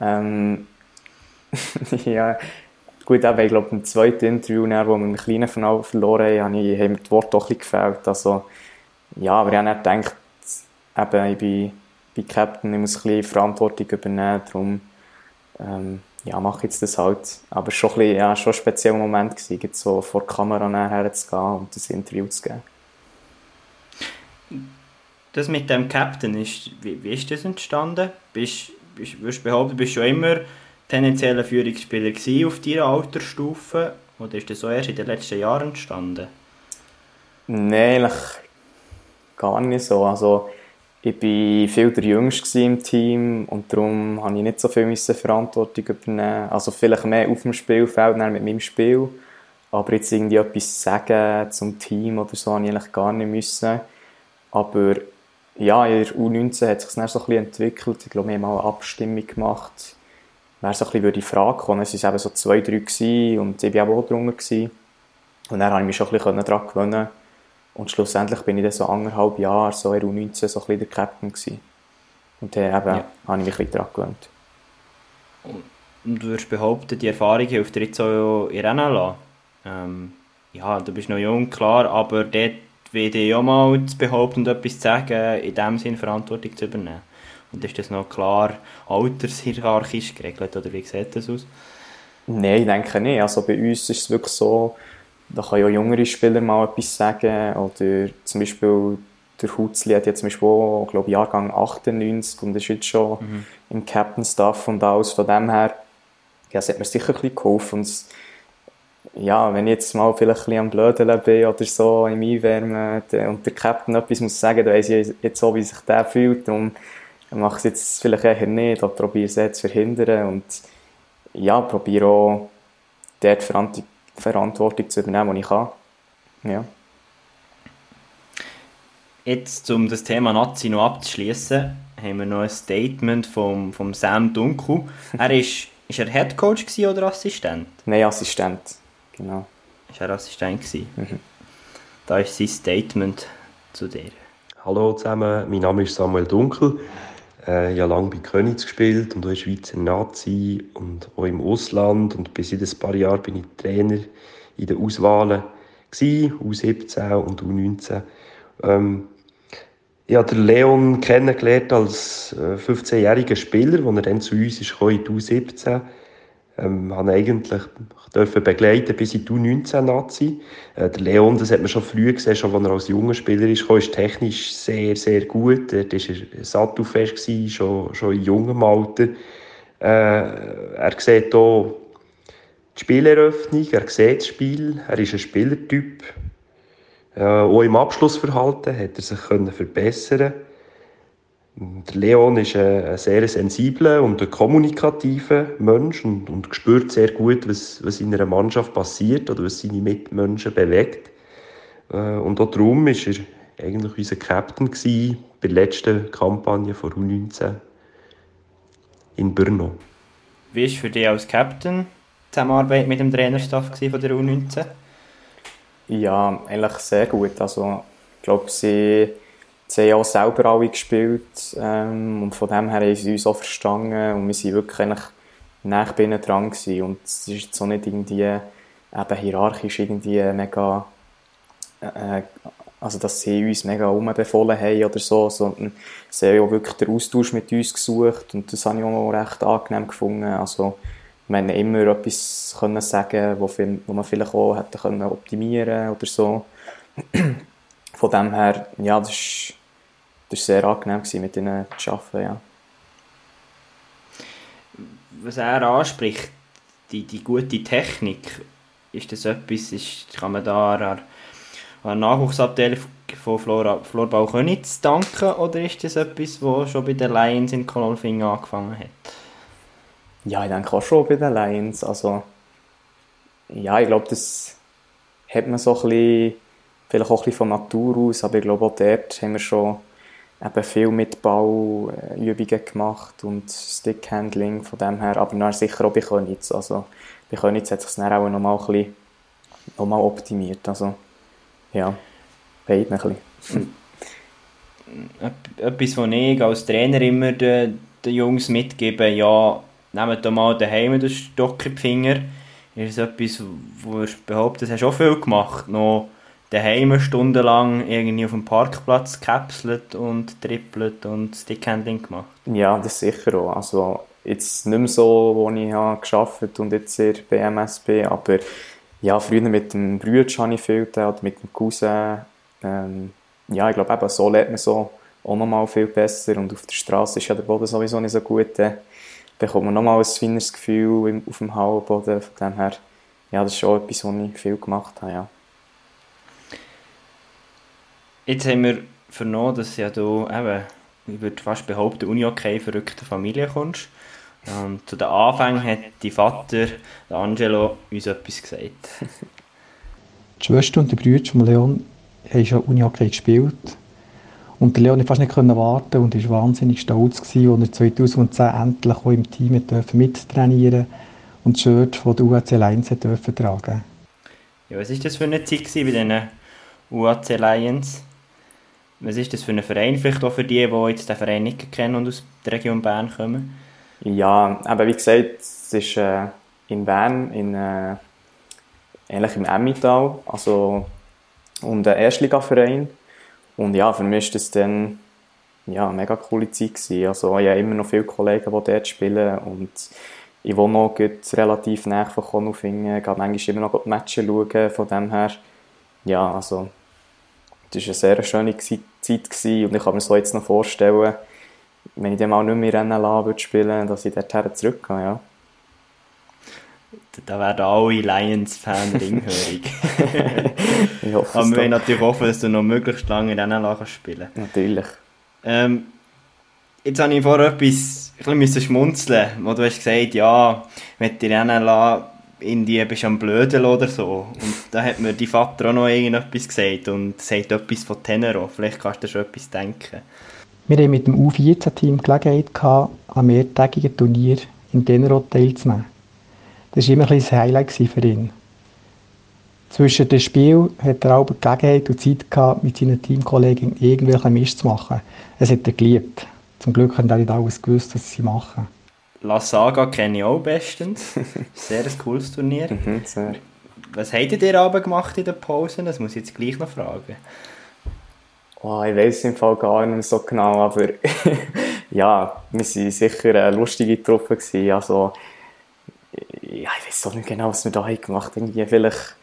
ähm, ja, gut, aber ich glaube, im zweiten Interview, wo wir im kleinen Finale verloren haben, haben mir die Worte doch ein gefällt. Also, ja, aber ich habe nicht gedacht, eben, ich bin, bin Captain, ich muss ein bisschen Verantwortung übernehmen, darum, ähm, ja, mache jetzt das halt. Aber es war schon, ein bisschen, ja, schon ein spezieller Moment, gewesen, so vor der Kamera nachher zu gehen und das Interview zu geben. Das mit dem Captain, ist, wie, wie ist das entstanden? Bist, bist, würdest du behaupten, bist schon immer tendenzieller Führungsspieler auf deiner Altersstufe? Oder ist das so erst in den letzten Jahren entstanden? Nein, eigentlich gar nicht so. Also, ich war viel der Jüngste im Team und darum musste ich nicht so viel Verantwortung übernehmen. Also vielleicht mehr auf dem Spielfeld, mit meinem Spiel. Aber jetzt irgendwie etwas sagen zum Team oder so, habe ich eigentlich gar nicht müssen. Aber ja, in der U19 hat sich das dann so ein entwickelt. Ich glaube, wir haben mal eine Abstimmung gemacht. Wer so ein bisschen die Frage kommen. Es waren eben so zwei, drei und ich war auch drunter. Und dann konnte ich mich schon ein bisschen daran gewöhnen. Und schlussendlich bin ich dann so anderthalb Jahre so in U19 so ein bisschen der Captain gewesen. Und dann eben ja. habe ich mich ein bisschen daran gewöhnt. Und du würdest behaupten, die Erfahrung hilft dir jetzt auch in Rennen? Ähm, ja, du bist noch jung, klar, aber dort will ich auch mal zu behaupten und etwas zu sagen, in dem Sinne Verantwortung zu übernehmen. Und ist das noch klar altershierarchisch geregelt, oder wie sieht das aus? Nein, ich denke nicht. Also bei uns ist es wirklich so, da können ja jüngere Spieler mal etwas sagen. Oder zum Beispiel der Hutzli hat ja zum Beispiel auch, glaube ich, Jahrgang 98 und ist jetzt schon mhm. im Captain Staff und alles. Von dem her, ja, es hat mir sicher ein bisschen geholfen. Und ja, wenn ich jetzt mal vielleicht ein bisschen am Blödeln bin oder so im Einwärmen und der Captain etwas muss sagen, dann weiss ich jetzt so, wie sich der fühlt. Darum mache ich es jetzt vielleicht eher nicht oder probiere es jetzt zu verhindern und ja, probiere auch dort Verantwortung zu übernehmen, die ich kann. Ja. Jetzt, um das Thema Nazi noch abzuschließen, haben wir noch ein Statement vom, vom Sam Dunkel. Er ist, ist er Headcoach oder Assistent? Nein, Assistent, genau. Ist er Assistent Mhm. Da ist sein Statement zu dir. Hallo zusammen, mein Name ist Samuel Dunkel. Äh, habe lange bei Königs gespielt und auch in Schweizer Nazi und auch im Ausland. Und bis in ein paar Jahren bin ich Trainer in den Auswahlen gewesen, U17 und U19. Ähm, ich habe Leon kennengelernt als 15-jähriger äh, Spieler, als er dann zu uns ist, in die U17 ähm, habe eigentlich dürfen begleiten bis in die U19-Nazi. Äh, der Leon, das hat man schon früh gesehen, schon als er als junger Spieler ist, kam, ist technisch sehr, sehr gut. Dort war er sattelfest, gewesen, schon, schon in jungem Alter. Äh, er sieht hier die Spieleröffnung, er sieht das Spiel, er ist ein Spielertyp. Äh, auch im Abschlussverhalten hat er sich können verbessern der Leon ist ein, sehr sensibler und ein kommunikativer Mensch und, und spürt sehr gut, was, was in einer Mannschaft passiert oder was seine Mitmenschen bewegt. Äh, und auch darum war er eigentlich unser Captain bei der letzten Kampagne von U19 in Brno. Wie war für dich als Captain die Zusammenarbeit mit dem Trainerstaff von der U19? Ja, eigentlich sehr gut. Also, ich glaube, sie sie haben auch selber alle gespielt ähm, und von dem her haben sie uns auch verstanden und wir waren wirklich eigentlich nah bei ihnen dran gewesen. und es ist jetzt auch nicht irgendwie eben hierarchisch irgendwie mega äh, also dass sie uns mega umbefohlen haben oder so, sondern sie haben auch wirklich den Austausch mit uns gesucht und das habe ich auch recht angenehm gefunden. Also wir haben immer etwas können sagen, wo, wo man vielleicht auch hätte können optimieren oder so. Von dem her, ja, das ist das war sehr angenehm, mit ihnen zu arbeiten. Ja. Was er anspricht, die, die gute Technik, ist das etwas, ist, kann man da an, an Nachwuchsabteilung von Flora, Florbau Könitz danken oder ist das etwas, was schon bei den Lions in Kololfing angefangen hat? Ja, ich denke auch schon bei den Lions. Also, ja, ich glaube, das hat man so ein bisschen, vielleicht auch ein bisschen von Natur aus, aber ich glaube auch dort haben wir schon eben viel mit Bauübungen gemacht und Stickhandling von dem her, aber dann sicher auch bei Könitz. Also bei Könitz hat sich dann auch noch mal ein bisschen noch mal optimiert. Also ja, beide ein bisschen. Etwas, was ich als Trainer immer den, den Jungs mitgebe, ja, nehmt doch mal daheim den Stock in die Finger. Das ist etwas, wo ich behaupte, das hast du auch viel gemacht. Noch daheim stundenlang irgendwie auf dem Parkplatz gekapselt und trippelt und Stickhandling gemacht? Ja, das sicher auch. Also jetzt nicht mehr so, wo ich gearbeitet und jetzt sehr bei MSB, aber ja, früher mit dem Bruder habe ich viel getan, mit dem Cousin. Ähm, ja, ich glaube eben, so lernt man so auch nochmal viel besser und auf der Straße ist ja der Boden sowieso nicht so gut. Dann bekommt man nochmal ein feines Gefühl auf dem Hauenboden. Von dem her, ja, das ist schon etwas, was ich viel gemacht habe, ja. Jetzt haben wir vernommen, dass ja du eben, ich würde fast behaupten, Uni-Okay verrückte Familie kommst. Und zu den Anfängen hat dein Vater, der Angelo, uns etwas gesagt. Die Schwester und der Bruder von Leon haben schon Uni-Hockey gespielt. Und der Leon konnte fast nicht warten und war wahnsinnig stolz, als er 2010 endlich auch im Team mittrainieren und das Shirt von der UAC Lions tragen Ja, was war das für eine Zeit bei diesen UAC Lions? Was ist das für ein Verein, vielleicht auch für die, die jetzt den Verein nicht kennen und aus der Region Bern kommen? Ja, aber wie gesagt, es ist äh, in Bern, in, äh, ähnlich im Emmental, also und ein Erstligaverein. Und ja, für mich war das dann ja, eine mega coole Zeit. Gewesen. Also ich habe immer noch viele Kollegen, die dort spielen und ich wohne noch relativ nah von Konufingen, gehe manchmal immer noch die Matches schauen, von dem her, ja, also das war eine sehr schöne Zeit gewesen. und ich kann mir so jetzt noch vorstellen, wenn ich dann mal nicht mehr Rennen lassen würde spielen, dass ich dorthin zurückgehe, ja. Da werden alle Lions-Fans ringhörig. Ich hoffe Aber wir wollen natürlich hoffen, dass du noch möglichst lange in NLA kannst spielen Natürlich. ähm, Jetzt habe ich vorher etwas ein bisschen schmunzeln wo du hast gesagt, ja, wenn du in NLA Indien bist du am Blödeln oder so. Und da hat mir dein Vater auch noch irgendetwas gesagt und sagt etwas von Tenero. Vielleicht kannst du schon etwas denken. Wir haben mit dem U14-Team die Gelegenheit an mehrtägigen Turnier in Tenero teilzunehmen. Das war immer ein ein Highlight für ihn. Zwischen den Spielen hat er auch die Gelegenheit und Zeit gehabt, mit seinen Teamkollegen irgendwelche Mist zu machen. Es hat er geliebt. Zum Glück haben nicht alles gewusst, was sie machen. La Saga kenne ich auch bestens. Sehr ein cooles Turnier. Mhm, sehr. Was habt ihr Abend gemacht in der Pause? Das muss ich jetzt gleich noch fragen. Oh, ich weiß im Fall gar nicht so genau, aber ja, wir waren sicher eine lustige Truppe. Gewesen. Also, ja, ich weiß auch nicht genau, was wir da gemacht haben. Irgendwie vielleicht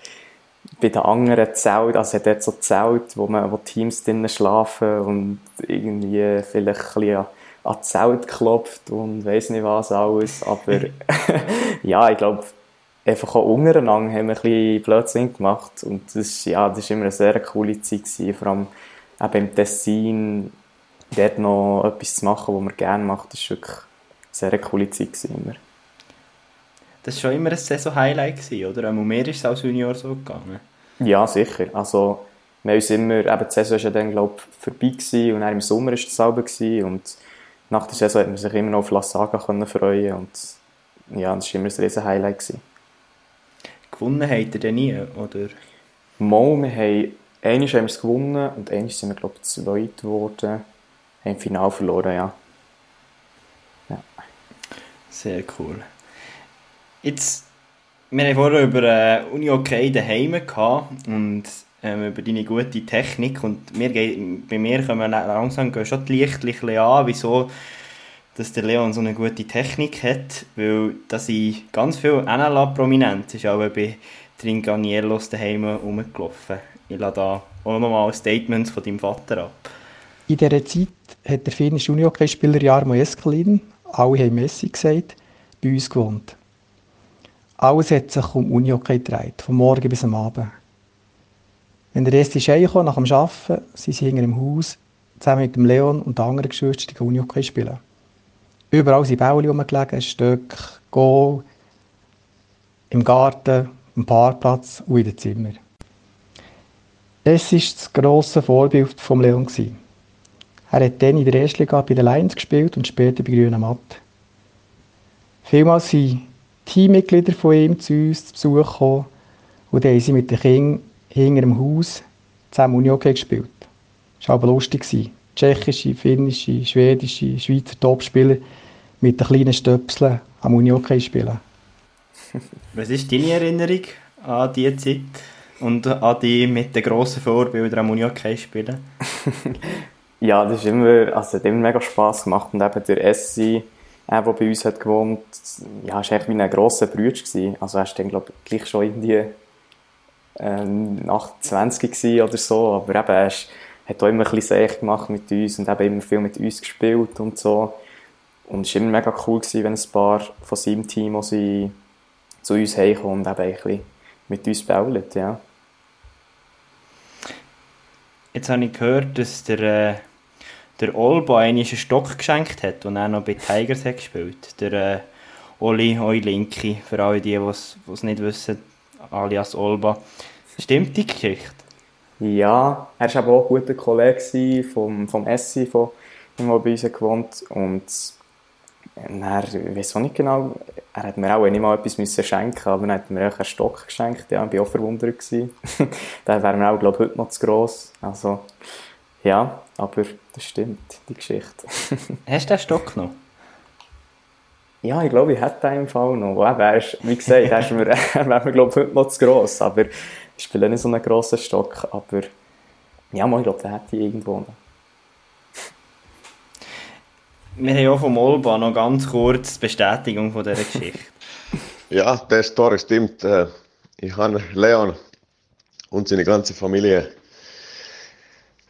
bei den anderen Zelten, also hat dort so Zelt, wo, man, wo Teams drinnen schlafen und irgendwie vielleicht ein bisschen an, das Zelt klopft und weiss nicht was alles. Aber ja, ich glaube, einfach auch untereinander haben wir ein bisschen Blödsinn gemacht und das, ist- ja, das war immer eine sehr coole Zeit. Gewesen. Vor allem eben im Tessin dort noch etwas zu machen, was man gerne macht, das war wirklich eine sehr coole Zeit. Gewesen immer. Das war schon immer ein Saison-Highlight, gewesen, oder? Einmal mehr ist es als Junior so gegangen. Ja, sicher. Also, wir haben uns immer, eben die Saison war ja dann, glaube ich, vorbei gewesen, und dann im Sommer war es selber gewesen, und nach der Saison hat man sich immer noch auf La Saga können freuen und ja, das war immer ein riesen Highlight. Gewesen. Gewonnen habt ihr denn nie, oder? Mal, wir haben, einmal haben wir es gewonnen und einmal sind wir, glaube ich, zweit geworden, haben im Finale verloren, ja. Sehr cool. Jetzt, wir haben vorher über äh, Uni OK daheim gehabt und ähm, über deine gute Technik und mir geht, bei mir kommen langsam gehen schon die Lichter ein bisschen an, wieso dass der Leon so eine gute Technik hat, weil da sind ganz viele NLA-Prominenz ist auch bei Tringaniellos daheim rumgelaufen. Ich lasse da auch nochmal Statements von deinem Vater ab. In dieser Zeit hat der finnische Unihockeyspieler Jarmo Eskelin, alle haben Messi gesagt, bei uns gewohnt. Alles hat sich um Unihockey gedreht, vom Morgen bis am Abend. Wenn der erste kam, nach dem Arbeiten, sind sie hinter dem Haus zusammen mit dem Leon und den anderen Geschwistern Unihockey spielen. Überall sind Bälle rumgelegen, Stöcke, Goal, im Garten, am Parkplatz und in den Zimmern. Es war das grosse Vorbild von Leon. Er hat dann in der ersten Liga bei den Lions gespielt und später bei Grünen Matt. Vielmals sind Teammitglieder von ihm zu uns zu Besuch gekommen und dann haben sie mit den Kindern hinter dem Haus zusammen Unihockey gespielt. Das war aber lustig. Tschechische, finnische, schwedische, Schweizer Topspieler mit den kleinen Stöpseln am Unihockey spielen. Was ist deine Erinnerung an diese Zeit und an die mit den grossen Vorbildern am Unihockey spielen? Ja, das ist immer, also hat immer mega Spass gemacht und eben der Essi, äh, der bei uns hat gewohnt, ja, war echt wie ein grosser Bruder. Also er war dann, glaube ich, gleich schon irgendwie ähm, 28 gewesen oder so, aber eben, er ist, hat auch immer ein bisschen Seich gemacht mit uns und eben immer viel mit uns gespielt und so. Und es war immer mega cool, gewesen, wenn ein paar von seinem Team sie zu uns heimkommen und eben ein bisschen mit uns bauen, ja. Jetzt habe ich gehört, dass der, äh, der Olba einen Stock geschenkt hat, und er noch bei Tigers hat gespielt. Der äh, Oli Eulinki, für alle die, die es nicht wissen, alias Olba. Stimmt die Geschichte? Ja, er war aber auch ein guter Kollege vom, vom Essi, von dem der bei uns gewohnt Und er, ich weiß auch nicht genau, er hat mir auch nicht mal etwas müssen schenken aber er hat mir auch einen Stock geschenkt. Ja, ich war auch verwundert. Der wäre mir auch, glaube ich, heute noch zu gross. Also, ja, aber das stimmt, die Geschichte. Hast du den Stock noch? Ja, ich glaube, ich hätte den im Fall noch. Wo eben, er ist, wie gesagt, er, ist mir, er wäre mir, glaube ich, heute noch zu gross. Aber ich spiele nicht so einen grossen Stock. Aber ja, mal, ich glaube, den hätte ich irgendwo noch. Wir haben auch vom Olba noch ganz kurz die Bestätigung von dieser Geschichte. Ja, der Story stimmt. Äh, Ich habe Leon und seine ganze Familie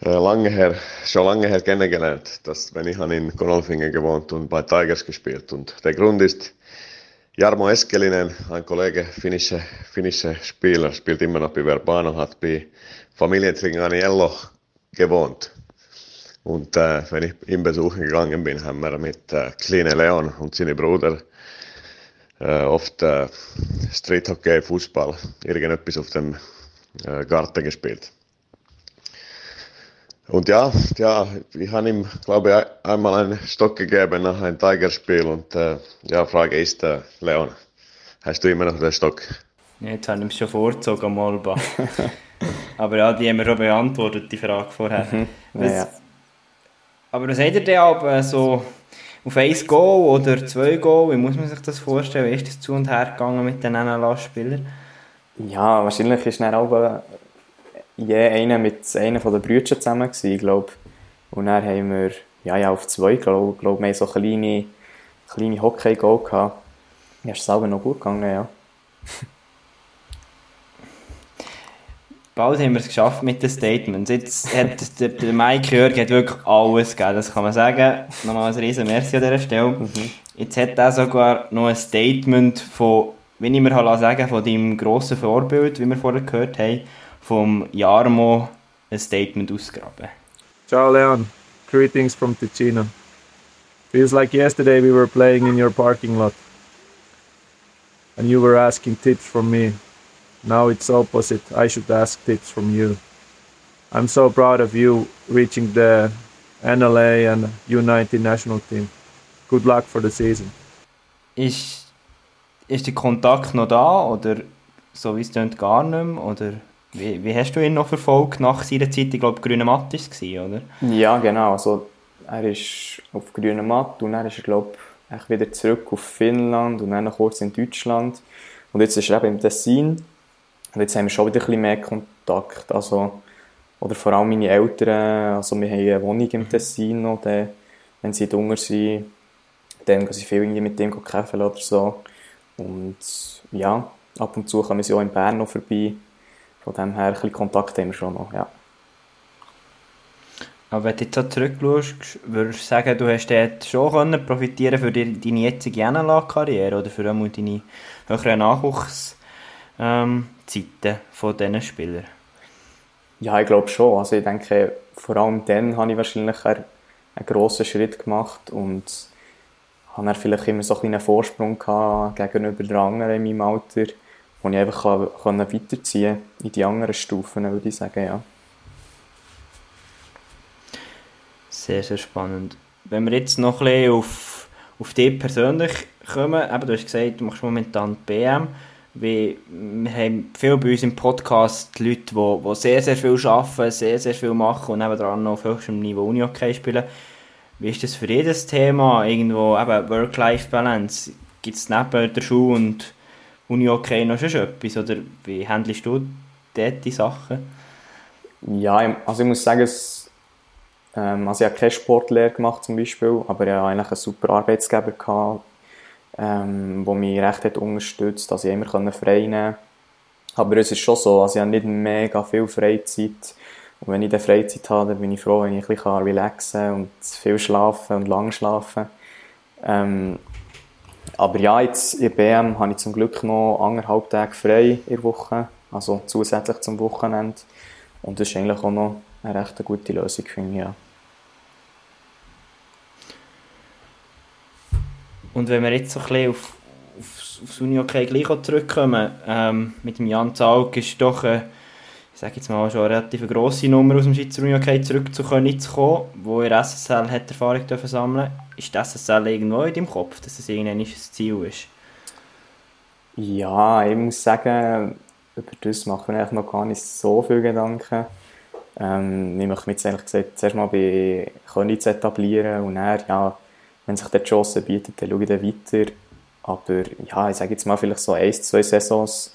äh, lange her, schon lange her. Das, wenn ich habe in Konolfingen gewohnt und bei Tigers gespielt. Und der Grund Jarmo Eskelinen, ein Kollege, finnische, finnische Spieler, spielt immer noch bei Verbano, hat bei Familientraining Aniello gewohnt. Und äh, wenn ich ihn besuchen gegangen bin, haben wir mit äh, Kleine Leon und seine Bruder äh, oft äh, Street Hockey, Fußball, irgendetwas auf dem äh. Und ja, ja, ich habe ihm, glaube ich, einmal einen Stock gegeben nach einem Tigerspiel und äh, ja, Frage ist, äh, Leon, hast du immer noch den Stock? Ja, jetzt habe ich es schon vorgezogen, Molba. Aber ja, die haben wir schon beantwortet, die Frage vorher. Mhm. Was, Ja. Aber was habt ihr denn aber so auf 1 Goal oder 2 Goal? Wie muss man sich das vorstellen? Wie ist das zu und her gegangen mit den NLA-Spielern? Ja, wahrscheinlich ist dann auch äh, je einer mit einem von den Brüdern zusammen gewesen, glaube Und dann haben wir, ja, ja, auf zwei, glaube glaub, wir haben so kleine, kleine Hockey-Goal gehabt. Ja, ist es selber noch gut gegangen, ja. Bald haben wir es geschafft mit den Statements. Jetzt hat der, der Mike Jörg hat wirklich alles gegeben, das kann man sagen. Nochmal ein riesen Merci an dieser Stelle. Jetzt hat er sogar noch ein Statement von, wenn ich mir halt sagen von deinem grossen Vorbild, wie wir vorher gehört haben, vom Jarmo ein Statement ausgraben. Ciao, Leon. Greetings from Ticino. Feels like yesterday we were playing in your parking lot. And you were asking tips from me. Now it's opposite. I should ask tips from you. I'm so proud of you reaching the NLA and U19 national team. Good luck for the season. Ist, ist der Kontakt noch da oder so wie es klingt gar nicht mehr? Oder wie, wie hast du ihn noch verfolgt nach seiner Zeit? Ich glaube, Grüne Matt war es, oder? Ja, genau. Also, er ist auf grüner Matt und dann ist er, glaube ich, wieder zurück auf Finnland und dann noch kurz in Deutschland. Und jetzt ist er eben im Tessin. Und jetzt haben wir schon wieder ein bisschen mehr Kontakt. Also, oder vor allem meine Eltern. Also, wir haben eine Wohnung im Tessin noch. Dann, wenn sie jünger sind, dann gehen sie viel irgendwie mit dem kämpfen oder so. Und ja, ab und zu kommen sie auch in Bern noch vorbei. Von dem her, ein bisschen Kontakt haben wir schon noch, ja. Aber wenn du jetzt so zurückschaust, würdest du sagen, du hast dort schon können profitieren für deine jetzige NLA-Karriere oder für einmal deine höheren Nachwuchszeiten ähm, von diesen Spielern? Ja, ich glaube schon. Also ich denke, vor allem dann habe ich wahrscheinlich einen, einen grossen Schritt gemacht und habe dann vielleicht immer so einen Vorsprung gehabt gegenüber den anderen in meinem Alter, wo ich einfach kann, kann weiterziehen in die anderen Stufen, würde ich sagen, ja. Sehr, sehr spannend. Wenn wir jetzt noch ein bisschen auf, auf dich persönlich kommen, eben, du hast gesagt, du machst momentan BM. Wie, wir haben viel bei uns im Podcast Leute, die, die sehr, sehr viel arbeiten, sehr, sehr viel machen und nebenan noch auf höchstem Niveau Uni-Hockey spielen. Wie ist das für jedes Thema? Irgendwo eben Work-Life-Balance? Gibt es neben der Schule und Uni-Hockey noch schon etwas? Oder wie handelst du dort die Sachen? Ja, also ich muss sagen, es, ähm, also ich habe keine Sportlehre gemacht zum Beispiel, aber ich hatte eigentlich einen super Arbeitsgeber, gehabt, ähm, der mich recht hat unterstützt, dass ich immer frei nehmen konnte. Aber es ist schon so, also ich habe nicht mega viel Freizeit. Und wenn ich dann Freizeit habe, dann bin ich froh, wenn ich ein bisschen relaxen kann und viel schlafen und lang schlafen. Ähm, aber ja, jetzt in BM habe ich zum Glück noch anderthalb Tage frei in der Woche, also zusätzlich zum Wochenende. Und das ist eigentlich auch noch eine recht gute Lösung, finde ich, ja. Und wenn wir jetzt so ein bisschen auf, auf, aufs Uni-Hockey gleich zurückkommen, ähm, mit dem Jan Zaug ist doch, äh, ich sage jetzt mal, schon eine relativ grosse Nummer aus dem Schweizer Uni-Hockey zurückzukommen, zu kommen, wo ihr SSL hat Erfahrung dürfen sammeln Ist das SSL irgendwo in deinem Kopf, dass es irgendwann ein Ziel ist? Ja, ich muss sagen, über das machen wir eigentlich noch gar nicht so viele Gedanken. Ähm, ich möchte mich jetzt ehrlich gesagt zuerst mal bei Königs etablieren und dann, ja, wenn sich die Chance bietet, dann schaue ich dann weiter. Aber ja, ich sage jetzt mal vielleicht so ein, zwei Saisons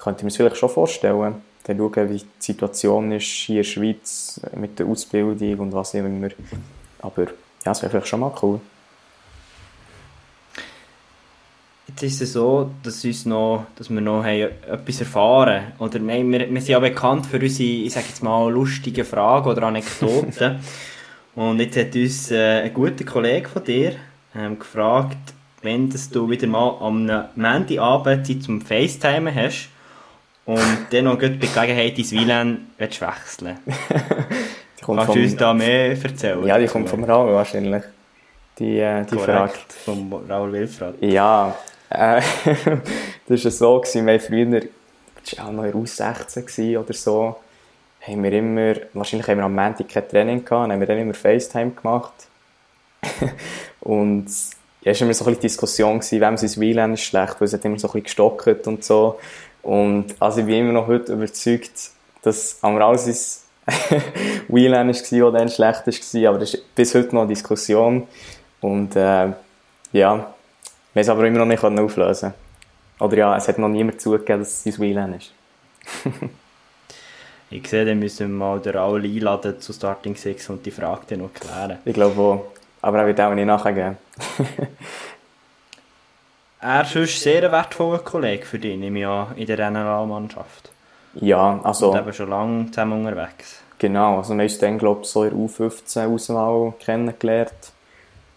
könnte ich mir vielleicht schon vorstellen. Dann schauen, wie die Situation ist hier in der Schweiz mit der Ausbildung und was immer. Aber ja, das wäre vielleicht schon mal cool. Jetzt ist es so, dass, uns noch, dass wir noch haben etwas erfahren Oder nein, wir, wir sind ja bekannt für unsere, ich sage jetzt mal, lustige Fragen oder Anekdoten. Und jetzt hat uns äh, ein guter Kollege von dir ähm, gefragt, wenn du wieder mal am Montagabend Zeit zum FaceTime hast und dann noch gut bei Gelegenheit ins WLAN wechseln Kannst du uns da mehr erzählen? Ja, die kommt vom Raul wahrscheinlich. Die, äh, die Frage. vom Raul Wilfrat. Ja, äh, das war so, gewesen, wir früher, das war auch noch in U16 oder so, haben wir immer, wahrscheinlich haben wir am Montag kein Training gehabt, haben wir dann immer FaceTime gemacht. und ja, es war immer so ein bisschen Diskussion, gewesen, wem sein WLAN ist schlecht, weil es hat immer so ein bisschen gestockt und so. Und also ich bin immer noch heute überzeugt, dass am Raul sein WLAN war, das dann schlecht war, aber das ist bis heute noch eine Diskussion. Und äh, ja, wir es aber immer noch nicht auflösen Oder ja, es hat noch niemand zugegeben, dass es sein WLAN ist. ich sehe, dann müssen wir mal den Raul einladen zu Starting 6 und die Frage dann noch klären. Ich glaube auch. Aber er wird auch nicht nachgeben. er ist ein sehr wertvoller Kollege für dich, nehme ich an, in der NLA-Mannschaft. Ja, also... Und eben schon lange zusammen unterwegs. Genau, also wir haben uns dann, glaube ich, so in der U15-Auswahl kennengelernt.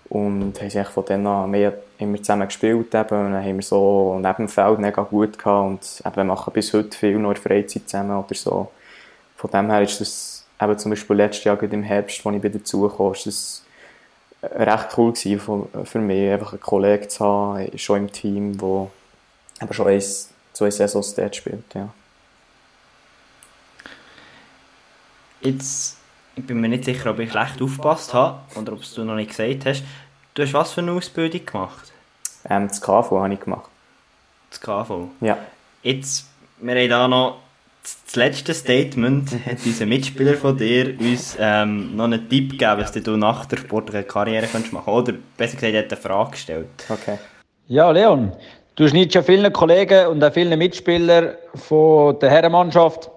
Und haben sich von dann an mehr immer zusammen gespielt. Eben. Und dann haben wir so neben dem Feld mega gut gehabt. Und eben, wir machen bis heute viel noch in Freizeit zusammen oder so. Von dem her ist das eben zum Beispiel letztes Jahr im Herbst, als ich wieder dazugekommen ist das recht cool gewesen für mich, einfach einen Kollegen zu haben, schon im Team, der eben schon eins, zwei Saisons dort spielt. Ja. Jetzt, ich bin mir nicht sicher, ob ich schlecht aufgepasst habe oder ob du noch nicht gesagt hast. Du hast was für eine Ausbildung gemacht? Ähm, das KV habe ich gemacht. Das KV? Ja. Jetzt, wir haben da noch das letzte Statement hat unser Mitspieler von dir uns ähm, noch einen Tipp gegeben, was du nach der sportlichen Karriere könntest machen Oder besser gesagt, er hat eine Frage gestellt. Okay. Ja, Leon, du schneidest ja vielen Kollegen und auch vielen Mitspielern von der Herrenmannschaft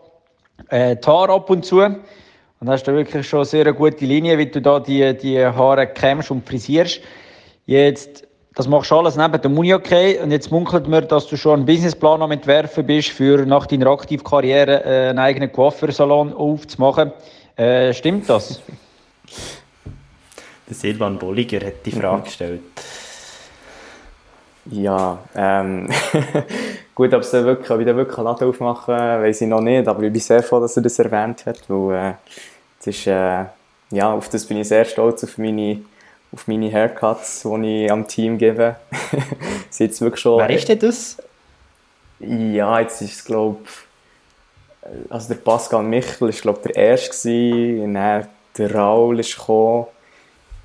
äh, die Haare ab und zu. Und hast da wirklich schon sehr eine gute Linie, wie du da die, die Haare kämmst und frisierst. Jetzt das machst du alles neben dem Uni-Okay und jetzt munkelt mir, dass du schon einen Businessplan am entwerfen bist, für nach deiner Aktivkarriere äh, einen eigenen Coiffeursalon aufzumachen. Äh, stimmt das? Der Silvan Bolliger hat die Frage gestellt. Ja, ähm, gut, ob sie wirklich, wieder wirklich einen Laden aufmachen, weiß ich noch nicht, aber ich bin sehr froh, dass er das erwähnt hat, weil äh, das ist, äh, ja, auf das bin ich sehr stolz, auf meine auf meine Haircuts, die ich am Team gebe. jetzt wirklich schon, Wer ist denn das? Ja, jetzt ist es, glaube also der Pascal Michel war, glaube der erste gewesen, dann der Raul ist gekommen,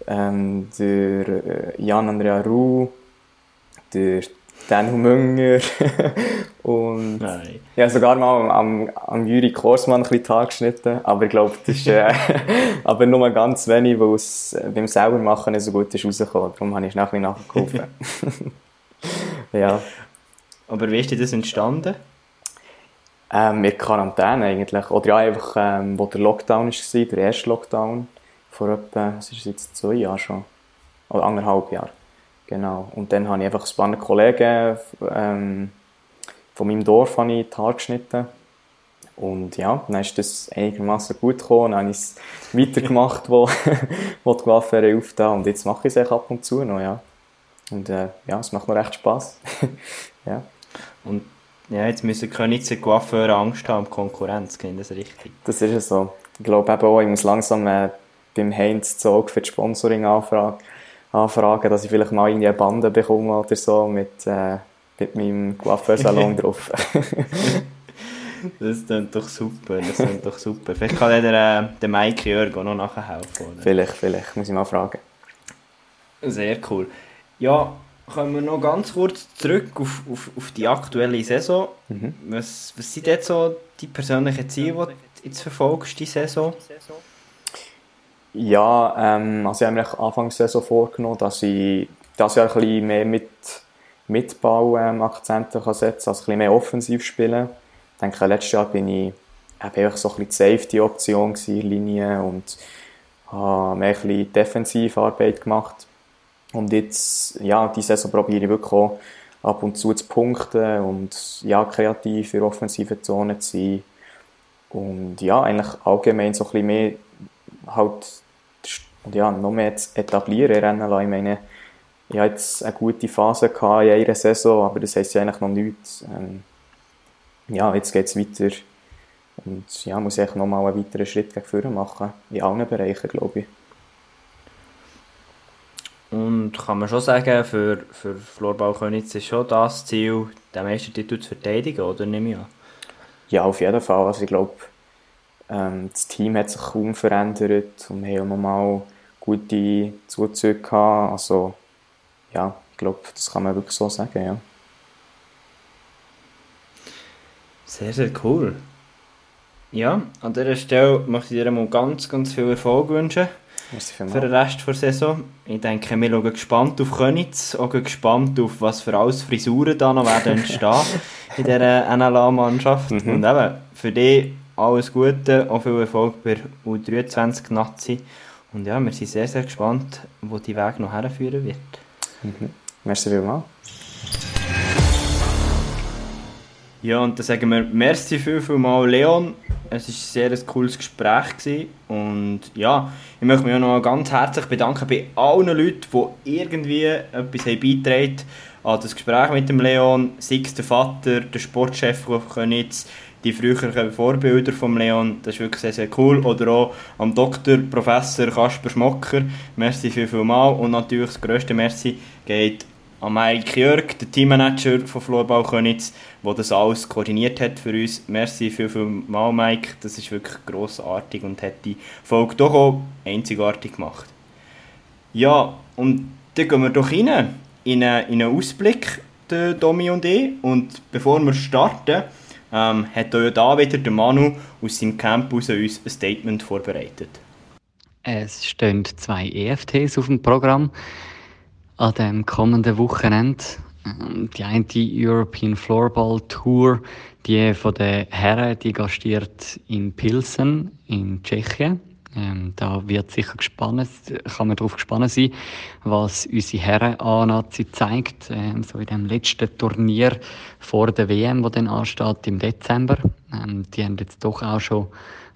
ähm, der äh, Jan Andrea Ruh, der Dan Münger und Nein. ja, sogar mal am, am Juri Korsmann ein bisschen Tag geschnitten, aber ich glaube, das ist äh, aber nur ganz wenig, weil es äh, beim Saubermachen nicht so gut ist rausgekommen, darum habe ich schnell ein nachgeholfen. ja. Aber wie ist denn das entstanden? Ähm, in Quarantäne eigentlich, oder ja einfach, ähm, wo der Lockdown war, der erste Lockdown, vor etwa, was ist jetzt, zwei Jahren schon, oder anderthalb Jahre. Genau. Und dann habe ich einfach ein paar Kollegen ähm, von meinem Dorf habe ich die Haare geschnitten. Und ja, dann ist das einigermaßen gut gekommen. Dann habe ich es weitergemacht, wo, wo die Coiffeure aufgetan Und jetzt mache ich es ab und zu noch, ja. Und äh, ja, es macht mir recht Spass. ja. Und ja, jetzt müssen Königse Coiffeure Angst haben Konkurrenz, klingt das richtig? Das ist es so. Ich glaube eben auch, ich muss langsam äh, beim Heinz Zog für die Sponsoring anfragen dass ich vielleicht mal irgendwie eine Bande bekomme oder so mit, äh, mit meinem Coiffeursalon drauf. das klingt doch super, das klingt doch super. Vielleicht kann der, äh, der Mike Jörg auch noch nachher helfen. Oder? Vielleicht, vielleicht, muss ich mal fragen. Sehr cool. Ja, kommen wir noch ganz kurz zurück auf, auf, auf die aktuelle Saison. Mhm. Was, was sind jetzt so die persönlichen Ziele, die du jetzt verfolgst, die Saison? Ja, ähm, also ich habe mir Anfangs Saison vorgenommen, dass ich das Jahr ein bisschen mehr mit Mitbau-Akzente ähm, setzen kann, also ein bisschen mehr offensiv spielen. Ich denke, letztes Jahr bin ich eben so ein bisschen die Safety-Option in Linie und habe mehr ein bisschen Defensivarbeit gemacht. Und jetzt, ja, diese Saison probiere ich wirklich auch ab und zu zu punkten und ja, kreativ in offensiven Zonen zu sein. Und ja, eigentlich allgemein so ein bisschen mehr halt ja, noch mehr zu etablieren Rennen Ich meine, ich hatte jetzt eine gute Phase gehabt in einer Saison, aber das heisst ja eigentlich noch nichts. Ähm, ja, jetzt geht es weiter und ja, muss ich nochmal einen weiteren Schritt gegen vorne machen, in allen Bereichen, glaube ich. Und kann man schon sagen, für, für Florbau Könitz ist schon das Ziel, den Meistertitel zu verteidigen, oder nehme ich an? Ja, auf jeden Fall. Also ich glaube, ähm, das Team hat sich kaum verändert und wir haben nochmal gute Zuzüge gehabt. Also ja, ich glaube, das kann man wirklich so sagen, ja. Sehr, sehr cool. Ja, an dieser Stelle möchte ich dir mal ganz, ganz viel Erfolg wünschen für den Rest der Saison. Ich denke, wir schauen gespannt auf Könitz, auch gespannt auf was für alles Frisuren da noch werden entstehen in dieser NLA-Mannschaft. Mhm. Und eben, für dich alles Gute, auch viel Erfolg bei U23 Nazi. Und ja, wir sind sehr, sehr gespannt, wo die Weg noch herführen wird. Mhm. Merci vielmals. Ja, und dann sagen wir merci viel, viel mal Leon. Es war ein sehr cooles Gespräch. Gewesen. Und ja, ich möchte mich auch noch ganz herzlich bedanken bei allen Leuten, die irgendwie etwas haben beitragen an das Gespräch mit dem Leon. Sei es der Vater, der Sportchef von Könitz, die früheren Vorbilder von Leon, das ist wirklich sehr, sehr cool. Oder auch am Doktor, Professor Kasper Schmocker, merci viel, viel mal. Und natürlich das grösste Merci geht an Mike Jörg, der Teammanager von Florbau Könitz, der das alles koordiniert hat für uns. Merci viel, viel mal, Mike. Das ist wirklich grossartig und hat die Folge doch auch einzigartig gemacht. Ja, und dann gehen wir doch rein in einen, in einen Ausblick, der Domi und ich. Und bevor wir starten, ähm, hat auch da wieder der Manu aus seinem Campus uns ein Statement vorbereitet. Es stehen zwei EFTs auf dem Programm an dem kommenden Wochenende. Ähm, die eine European Floorball Tour, die von den Herren, die gastiert in Pilsen in Tschechien. Ähm, da wird sicher gespannt, kann man darauf gespannt sein, was unsere Herren A-Nazi zeigt, ähm, so in dem letzten Turnier vor der WM, wo dann ansteht im Dezember. Ähm, die haben jetzt doch auch schon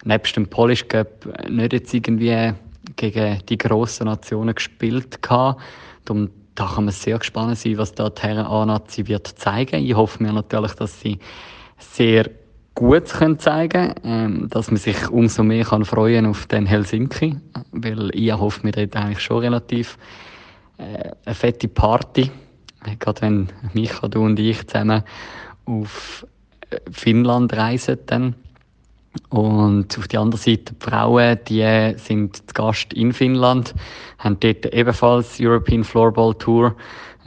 nebst dem Polish Cup nicht jetzt irgendwie gegen die grossen Nationen gespielt gehabt. Darum, da kann man sehr gespannt sein, was da die Herren A-Nazi wird zeigen. Ich hoffe mir natürlich, dass sie sehr gut können zeigen ähm, dass man sich umso mehr kann freuen auf den Helsinki, weil ich hoffe mir dort eigentlich schon relativ äh, eine fette Party, gerade wenn Micha, du und ich zusammen auf äh, Finnland reisen dann. Und auf der anderen Seite, die Frauen, die sind zu Gast in Finnland, haben dort ebenfalls European Floorball Tour,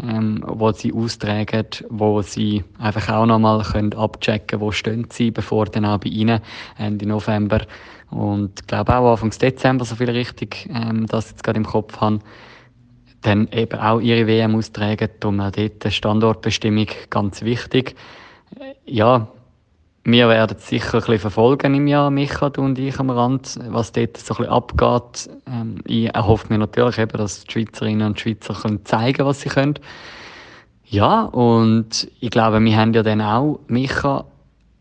ähm, wo sie austragen, wo sie einfach auch nochmal können abchecken wo stehen sie, bevor dann auch bei ihnen Ende November und ich glaube auch Anfang Dezember, so viel richtig, ähm, das jetzt gerade im Kopf haben, dann eben auch ihre WM austragen, darum auch dort die Standortbestimmung ganz wichtig. Ja, wir werden sicher ein bisschen verfolgen im Jahr, Micha, du und ich am Rand, was dort so ein bisschen abgeht. Ähm, ich erhoffe mir natürlich eben, dass die Schweizerinnen und Schweizer können zeigen was sie können. Ja, und ich glaube, wir haben ja dann auch, Micha,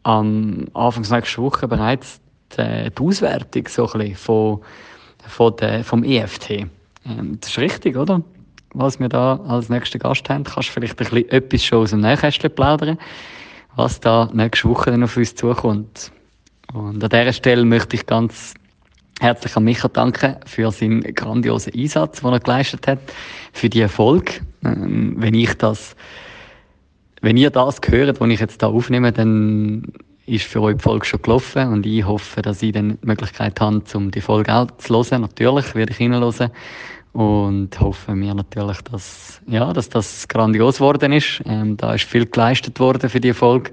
am Anfang nächster Woche bereits die, die Auswertung so ein bisschen von, von der, vom EFT. Ähm, das ist richtig, oder? Was wir da als nächsten Gast haben, kannst du vielleicht ein bisschen etwas schon aus dem Nähkästchen plaudern was da nächste Woche dann auf uns zukommt. Und an dieser Stelle möchte ich ganz herzlich an Micha danken für seinen grandiosen Einsatz, den er geleistet hat, für die Erfolg. Ähm, wenn ich das, wenn ihr das hört, was ich jetzt da aufnehme, dann ist für euch die Folge schon gelaufen und ich hoffe, dass ich dann die Möglichkeit habe, um die Folge auch zu hören. Natürlich werde ich hinhören und hoffen wir natürlich, dass, ja, dass das grandios geworden ist. Ähm, da ist viel geleistet worden für die Erfolg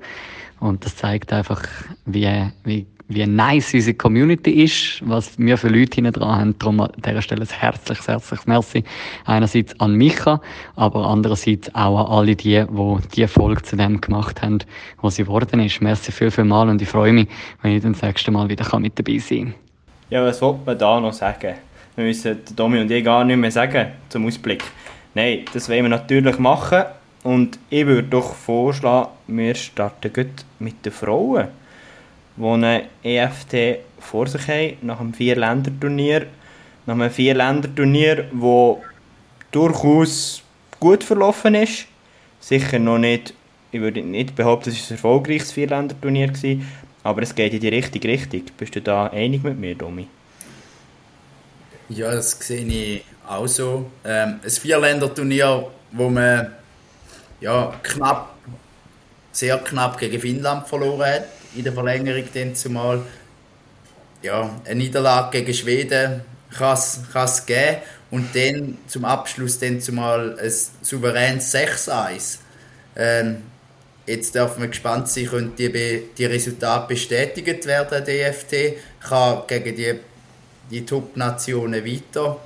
und das zeigt einfach, wie, wie, wie nice unsere Community ist, was wir für Leute hinten dran haben. Darum an dieser Stelle ein herzliches, herzliches Merci. Einerseits an Micha, aber andererseits auch an alle die, die die Folge zu dem gemacht haben, was sie geworden ist. Merci viel, viel mal und ich freue mich, wenn ich das nächste Mal wieder mit dabei sein kann. Ja, was wollte man da noch sagen? Wir müssen Domi und ich gar nicht mehr sagen zum Ausblick. Nein, das wollen wir natürlich machen. Und ich würde doch vorschlagen, wir starten gut mit den Frauen, die ein EFT vor sich haben, nach einem Vier-Länder-Turnier. Nach einem Vier-Länder-Turnier, das durchaus gut verlaufen ist. Sicher noch nicht, ich würde nicht behaupten, es war ein erfolgreiches Vierländer-Turnier aber es geht in die richtige Richtung. Bist du da einig mit mir, Domi? Ja, das sehe ich auch so. Ähm, ein Vierländer-Turnier, wo man ja, knapp, sehr knapp gegen Finnland verloren hat, in der Verlängerung dann zumal. Ja, eine Niederlage gegen Schweden kann es geben und dann zum Abschluss dann zumal ein souveränes 6-1. Ähm, jetzt darf man gespannt sein, können die, die Resultate bestätigt werden, DFT, kann gegen die, die Top-Nationen weiter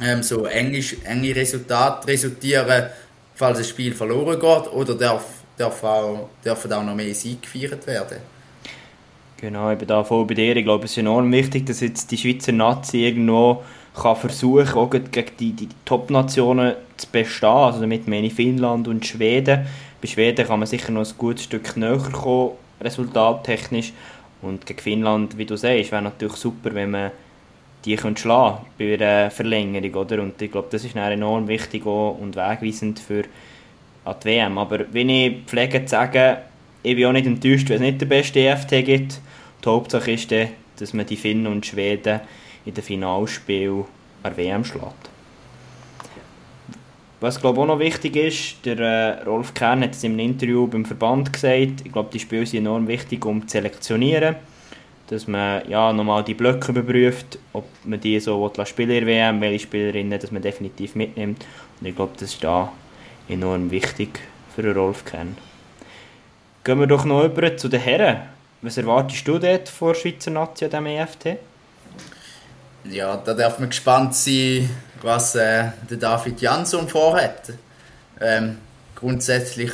ähm, so enge, enge Resultate resultieren, falls das Spiel verloren geht, oder darf, darf auch, dürfen auch noch mehr Sieg gefeiert werden? Genau, bin da voll bei dir. Ich glaube, es ist enorm wichtig, dass jetzt die Schweizer Nazi irgendwo kann versuchen, auch gegen die, die Top-Nationen zu bestehen. Also damit meine ich Finnland und Schweden. Bei Schweden kann man sicher noch ein gutes Stück näher kommen, resultattechnisch. Und gegen Finnland, wie du sagst, wäre natürlich super, wenn man die könnte schlagen bei einer Verlängerung. Oder? Und ich glaube, das ist enorm wichtig und wegweisend für die WM. Aber wenn ich pflege zu sagen, ich bin auch nicht enttäuscht, wenn es nicht der beste EFT gibt. Die Hauptsache ist dann, dass man die Finnen und Schweden in den Finalspiel an WM schlägt. Was glaube auch noch wichtig ist, der äh, Rolf Kern hat es im Interview beim Verband gesagt, ich glaube, die Spiele sind enorm wichtig, um zu selektionieren. Dass man ja, nochmal die Blöcke überprüft, ob man die so spielen in der WM, welche Spielerinnen dass man definitiv mitnimmt. Und ich glaube, das ist da enorm wichtig für Rolf Kern. Gehen wir doch noch über zu den Herren. Was erwartest du dort vor Schweizer Nazi an diesem EFT? Ja, da darf man gespannt sein, was äh, der David Jansson vorhat. Ähm, grundsätzlich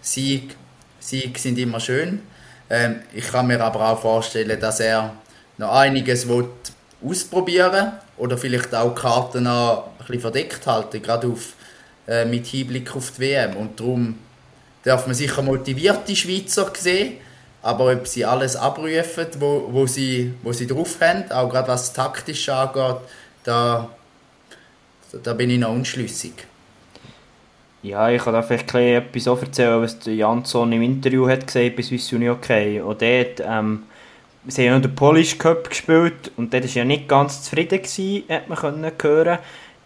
Sieg, Sieg sind immer schön. Ähm, ich kann mir aber auch vorstellen, dass er noch einiges will ausprobieren oder vielleicht auch Karten noch ein bisschen verdeckt halten, gerade auf, äh, mit Hinblick auf die WM. Und darum darf man sicher motivierte Schweizer sehen, aber ob sie alles abrufen, wo, wo, sie, wo sie drauf haben, auch gerade was taktisch angeht, da, da bin ich noch unschlüssig. Ja, ich kann da vielleicht etwas erzählen, was Jansson im Interview hat gesagt bei Swiss Uni Okay. Und dort, ähm, sie haben ja noch den Polish Cup gespielt und dort war ja nicht ganz zufrieden, gewesen, hat man können hören.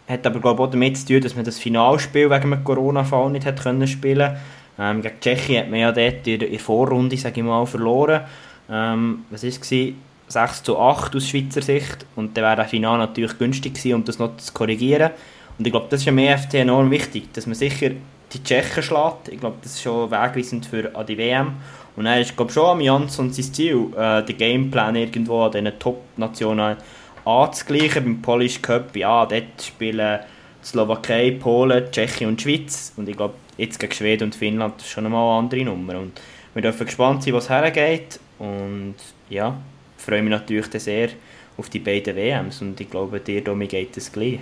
Hat aber glaube ich auch damit zu tun, dass man das Finalspiel wegen dem Corona-Fall nicht hat können spielen ähm, gegen Tschechien hat man ja dort in der Vorrunde, sage ich mal, verloren. Ähm, was war es? 6 zu 8 aus Schweizer Sicht. Und dann wäre das Finale natürlich günstig gewesen, um das noch zu korrigieren. Und ich glaube, das ist am EFT enorm wichtig, dass man sicher die Tschechen schlägt. Ich glaube, das ist schon wegweisend für die WM. Und dann ist glaube schon am Jansson sein Ziel, äh, den Gameplan irgendwo an diesen Top-Nationen anzugleichen. Beim Polish Cup, ja, dort spielen Slowakei, Polen, Tschechien und Schweiz. Und ich glaube, jetzt gegen Schweden und Finnland ist schon einmal eine andere Nummer. Und wir dürfen gespannt sein, was hergeht. Und ja, freue mich natürlich sehr auf die beiden WMs. Und ich glaube, dir, Domi, geht es gleich.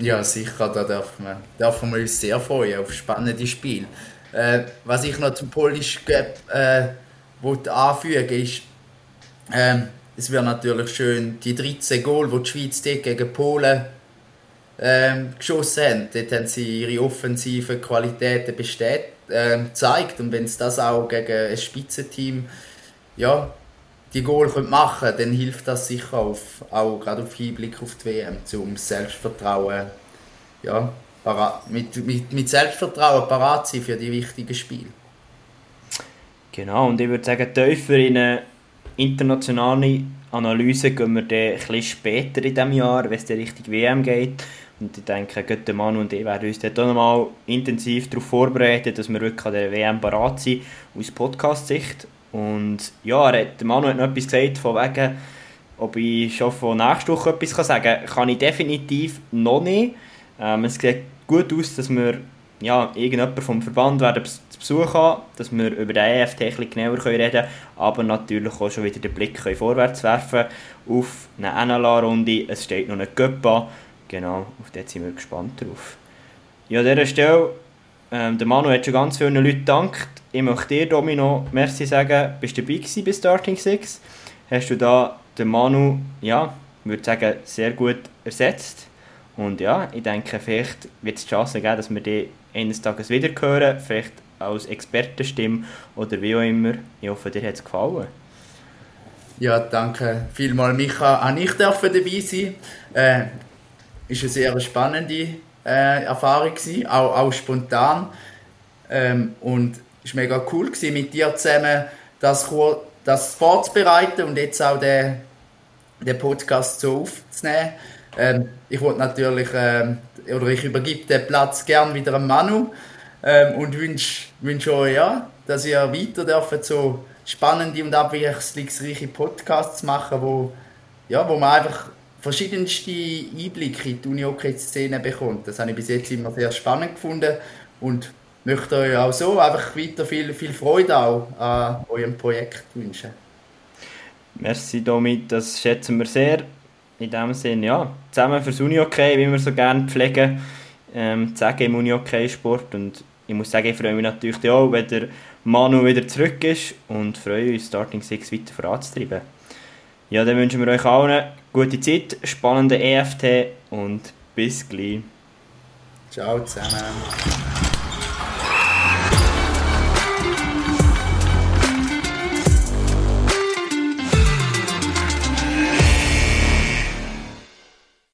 Ja, sicher, da dürfen wir, dürfen wir uns sehr freuen auf spannende Spiele. Äh, was ich noch zum Polish Cup äh, anfügen ist, äh, es wäre natürlich schön, die 13 Goal, die die Schweiz gegen Polen ähm, geschossen haben. Dort haben sie ihre offensiven Qualitäten bestät, ähm, gezeigt. Und wenn sie das auch gegen ein Spitzenteam ja, die Goal machen können, dann hilft das sicher auf, auch gerade auf Hinblick auf die WM, um Selbstvertrauen, ja, mit, mit, mit Selbstvertrauen parat sein für die wichtigen Spiele. Genau, und ich würde sagen, tiefer in eine internationale Analyse gehen wir dann bisschen später in diesem Jahr, wenn es dann Richtung WM geht. Und ich denke, der Mann und ich werden uns dort auch nochmal intensiv darauf vorbereiten, dass wir wirklich an der WM parat sind, aus Podcast-Sicht. Und ja, der Manu hat noch etwas gesagt, von wegen, ob ich schon von nächster Woche etwas sagen kann, kann ich definitiv noch nicht. Ähm, es sieht gut aus, dass wir ja, irgendjemand vom Verband werden zu Besuch haben, dass wir über den EFT ein bisschen genauer reden können, aber natürlich auch schon wieder den Blick vorwärts werfen auf eine NLA-Runde. Es steht noch eine an Genau, auf das sind wir gespannt drauf. Ja, an dieser Stelle, ähm, der Manu hat schon ganz vielen Leuten gedankt. Ich möchte dir, Domino, merci sagen, bist du dabei bei Starting Six. Hast du da den Manu, ja, würde sagen, sehr gut ersetzt. Und ja, ich denke, vielleicht wird es die Chance geben, dass wir die eines Tages wieder hören, vielleicht als Expertenstimme oder wie auch immer. Ich hoffe, dir hat es gefallen. Ja, danke vielmals, Micha. Auch ich darf dabei sein. Äh, ist eine sehr spannende äh, Erfahrung gewesen, auch, auch spontan. Ähm, und es war mega cool gewesen, mit dir zusammen das, das vorzubereiten und jetzt auch den, den Podcast so aufzunehmen. Ähm, ich wollte natürlich, ähm, oder ich übergebe den Platz gern wieder an Manu ähm, und wünsche wünsch euch, ja, dass ihr weiter dürft, so spannende und abwechslungsreiche Podcasts machen, wo, ja, wo man einfach verschiedenste Einblicke in die Uni-Hockey-Szene bekommt. Das habe ich bis jetzt immer sehr spannend gefunden und möchte euch auch so einfach weiter viel, viel Freude auch an eurem Projekt wünschen. Merci Domi, das schätzen wir sehr. In dem Sinne, ja, zusammen fürs Uni-Hockey, wie wir so gerne pflegen, ähm, sagen im Uni-Hockey-Sport und ich muss sagen, ich freue mich natürlich auch, wenn der Manu wieder zurück ist und freue uns, Starting Six weiter voranzutreiben. Ja, dann wünschen wir euch allen gute Zeit, spannende EFT und bis gleich. Ciao zusammen.